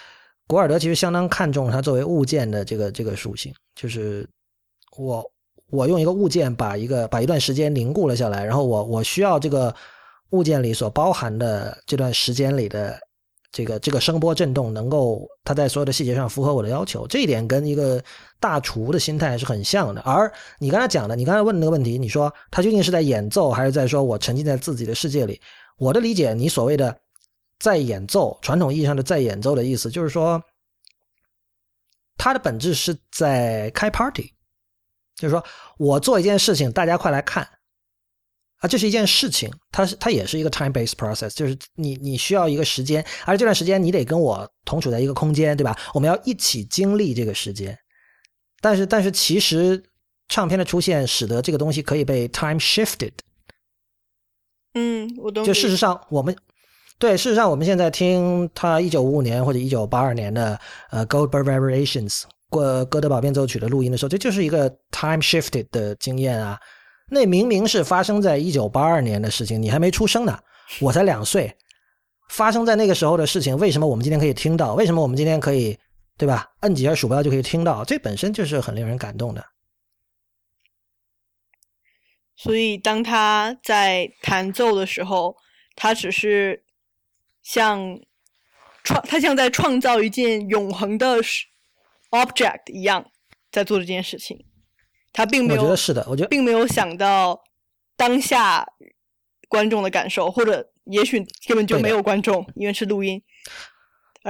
古尔德其实相当看重它作为物件的这个这个属性，就是我我用一个物件把一个把一段时间凝固了下来，然后我我需要这个物件里所包含的这段时间里的这个这个声波震动能够它在所有的细节上符合我的要求，这一点跟一个大厨的心态是很像的。而你刚才讲的，你刚才问那个问题，你说他究竟是在演奏还是在说我沉浸在自己的世界里？我的理解，你所谓的在演奏，传统意义上的在演奏的意思，就是说。它的本质是在开 party，就是说我做一件事情，大家快来看啊！这是一件事情，它是它也是一个 time-based process，就是你你需要一个时间，而这段时间你得跟我同处在一个空间，对吧？我们要一起经历这个时间。但是但是其实唱片的出现使得这个东西可以被 time shifted。嗯，我懂。就事实上我们。对，事实上，我们现在听他一九五五年或者一九八二年的呃《Goldberg Variations》过哥德堡变奏曲的录音的时候，这就是一个 time shifted 的经验啊。那明明是发生在一九八二年的事情，你还没出生呢，我才两岁，发生在那个时候的事情，为什么我们今天可以听到？为什么我们今天可以，对吧？摁几下鼠标就可以听到？这本身就是很令人感动的。所以，当他在弹奏的时候，他只是。像创，他像在创造一件永恒的 object 一样，在做这件事情。他并没有，我觉得是的，我觉得并没有想到当下观众的感受，或者也许根本就没有观众，因为是录音。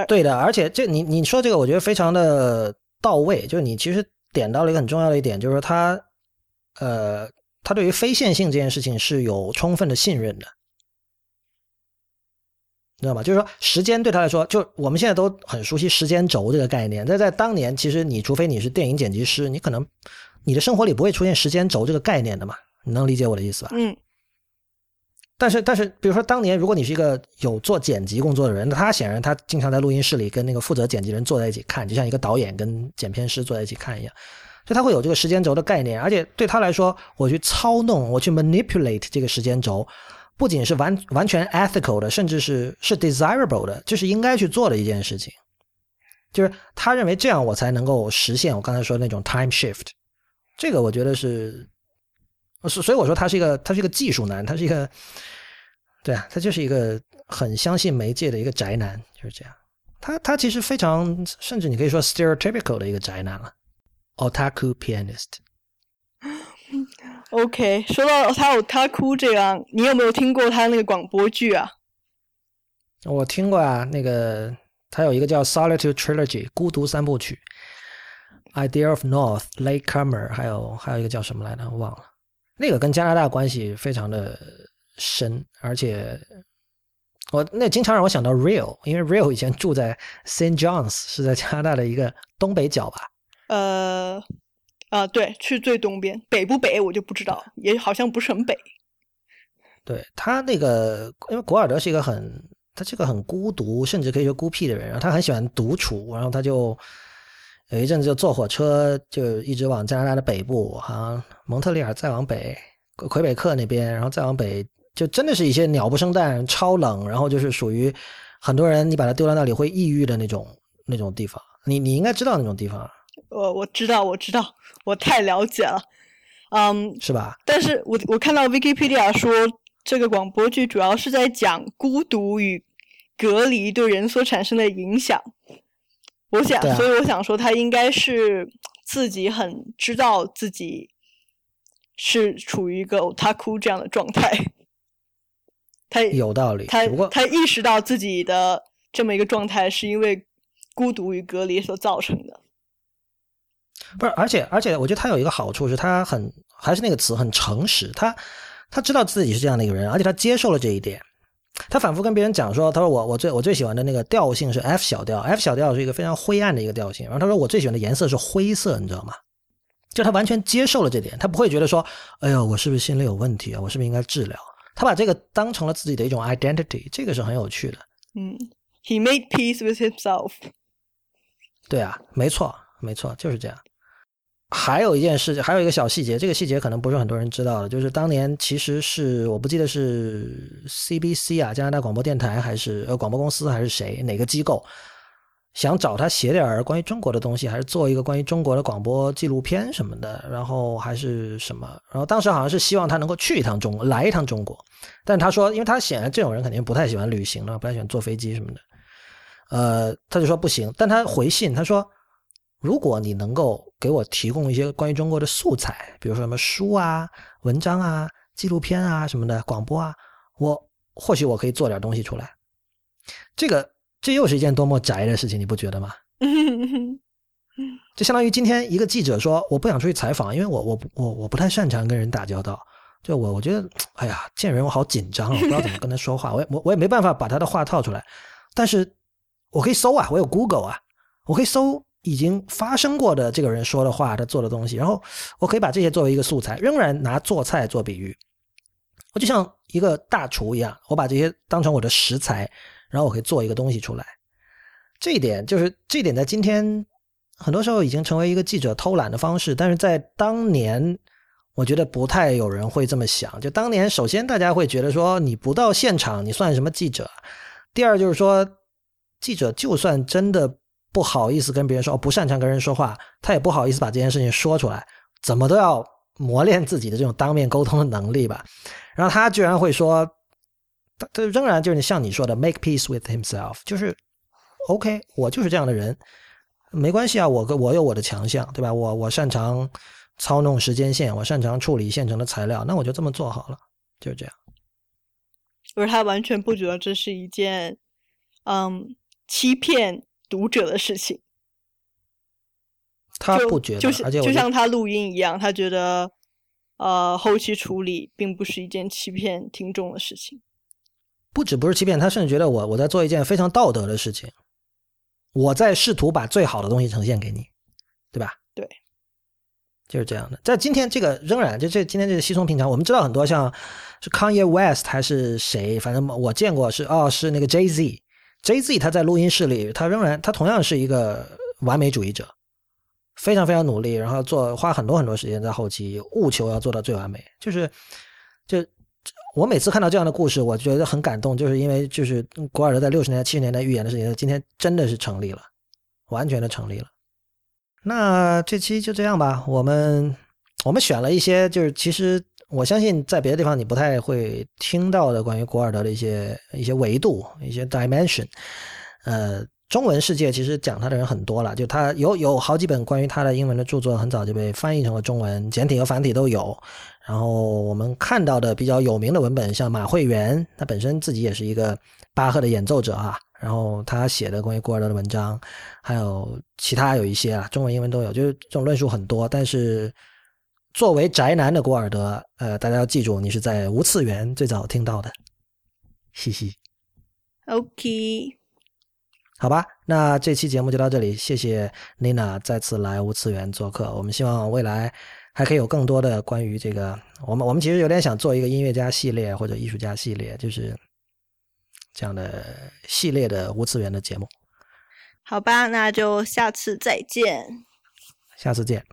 对的，而且这你你说这个，我觉得非常的到位。就是你其实点到了一个很重要的一点，就是说他呃，他对于非线性这件事情是有充分的信任的。知道吗？就是说，时间对他来说，就我们现在都很熟悉时间轴这个概念。但在当年，其实你除非你是电影剪辑师，你可能你的生活里不会出现时间轴这个概念的嘛？你能理解我的意思吧？嗯。但是，但是，比如说，当年如果你是一个有做剪辑工作的人，那他显然他经常在录音室里跟那个负责剪辑人坐在一起看，就像一个导演跟剪片师坐在一起看一样，所以他会有这个时间轴的概念。而且对他来说，我去操弄，我去 manipulate 这个时间轴。不仅是完完全 ethical 的，甚至是是 desirable 的，这是应该去做的一件事情。就是他认为这样我才能够实现我刚才说那种 time shift。这个我觉得是，所所以我说他是一个他是一个技术男，他是一个，对啊，他就是一个很相信媒介的一个宅男，就是这样。他他其实非常，甚至你可以说 stereotypical 的一个宅男了，otaku pianist。*laughs* OK，说到他有他哭这样，你有没有听过他那个广播剧啊？我听过啊，那个他有一个叫《Solitude Trilogy》孤独三部曲，《Idea of North》、《Latecomer》，还有还有一个叫什么来着？我忘了。那个跟加拿大关系非常的深，而且我那经常让我想到 Real，因为 Real 以前住在 Saint John's，是在加拿大的一个东北角吧？呃。啊，对，去最东边，北不北我就不知道，也好像不是很北。对他那个，因为古尔德是一个很，他是个很孤独，甚至可以说孤僻的人，然后他很喜欢独处，然后他就有一阵子就坐火车，就一直往加拿大的北部，好像蒙特利尔再往北，魁北克那边，然后再往北，就真的是一些鸟不生蛋、超冷，然后就是属于很多人你把他丢到那里会抑郁的那种那种地方。你你应该知道那种地方。我我知道，我知道。我太了解了，嗯，是吧？但是我我看到 Wikipedia 说，这个广播剧主要是在讲孤独与隔离对人所产生的影响。我想，所以我想说，他应该是自己很知道自己是处于一个他哭这样的状态。他有道理，他他意识到自己的这么一个状态是因为孤独与隔离所造成的。不是，而且而且，我觉得他有一个好处是，他很还是那个词，很诚实。他他知道自己是这样的一个人，而且他接受了这一点。他反复跟别人讲说：“他说我我最我最喜欢的那个调性是 F 小调，F 小调是一个非常灰暗的一个调性。然后他说我最喜欢的颜色是灰色，你知道吗？就他完全接受了这点，他不会觉得说，哎呦，我是不是心里有问题啊？我是不是应该治疗？他把这个当成了自己的一种 identity，这个是很有趣的。嗯，He made peace with himself。对啊，没错，没错，就是这样。还有一件事情，还有一个小细节，这个细节可能不是很多人知道的，就是当年其实是我不记得是 CBC 啊，加拿大广播电台还是呃广播公司还是谁哪个机构，想找他写点关于中国的东西，还是做一个关于中国的广播纪录片什么的，然后还是什么，然后当时好像是希望他能够去一趟中国，来一趟中国，但他说，因为他显然这种人肯定不太喜欢旅行了，不太喜欢坐飞机什么的，呃，他就说不行，但他回信他说，如果你能够给我提供一些关于中国的素材，比如说什么书啊、文章啊、纪录片啊什么的，广播啊，我或许我可以做点东西出来，这个。这又是一件多么宅的事情，你不觉得吗？*laughs* 就相当于今天一个记者说：“我不想出去采访，因为我我我我不太擅长跟人打交道。就我我觉得，哎呀，见人我好紧张，我不知道怎么跟他说话。我也我我也没办法把他的话套出来，但是我可以搜啊，我有 Google 啊，我可以搜已经发生过的这个人说的话，他做的东西，然后我可以把这些作为一个素材，仍然拿做菜做比喻。我就像一个大厨一样，我把这些当成我的食材。”然后我可以做一个东西出来，这一点就是这一点，在今天很多时候已经成为一个记者偷懒的方式。但是在当年，我觉得不太有人会这么想。就当年，首先大家会觉得说，你不到现场，你算什么记者？第二就是说，记者就算真的不好意思跟别人说，不擅长跟人说话，他也不好意思把这件事情说出来，怎么都要磨练自己的这种当面沟通的能力吧。然后他居然会说。他他仍然就是像你说的，make peace with himself，就是 OK，我就是这样的人，没关系啊，我我有我的强项，对吧？我我擅长操弄时间线，我擅长处理现成的材料，那我就这么做好了，就是这样。而他完全不觉得这是一件嗯欺骗读者的事情，他不觉得，就是而且就像他录音一样，他觉得呃后期处理并不是一件欺骗听众的事情。不止不是欺骗，他甚至觉得我我在做一件非常道德的事情，我在试图把最好的东西呈现给你，对吧？对，就是这样的。在今天这个仍然就这今天这个稀松平常，我们知道很多像是 Kanye West 还是谁，反正我见过是哦是那个 Jay Z，Jay JZ 他在录音室里，他仍然他同样是一个完美主义者，非常非常努力，然后做花很多很多时间在后期，务求要做到最完美，就是就。我每次看到这样的故事，我觉得很感动，就是因为就是古尔德在六十年代、七十年代预言的事情，今天真的是成立了，完全的成立了。那这期就这样吧，我们我们选了一些，就是其实我相信在别的地方你不太会听到的关于古尔德的一些一些维度、一些 dimension。呃，中文世界其实讲他的人很多了，就他有有好几本关于他的英文的著作，很早就被翻译成了中文，简体和繁体都有。然后我们看到的比较有名的文本，像马会元，他本身自己也是一个巴赫的演奏者啊。然后他写的关于古尔德的文章，还有其他有一些啊，中文、英文都有，就是这种论述很多。但是作为宅男的古尔德，呃，大家要记住，你是在无次元最早听到的，嘻嘻。OK，好吧，那这期节目就到这里，谢谢 Nina 再次来无次元做客。我们希望未来。还可以有更多的关于这个，我们我们其实有点想做一个音乐家系列或者艺术家系列，就是这样的系列的无次元的节目。好吧，那就下次再见。下次见。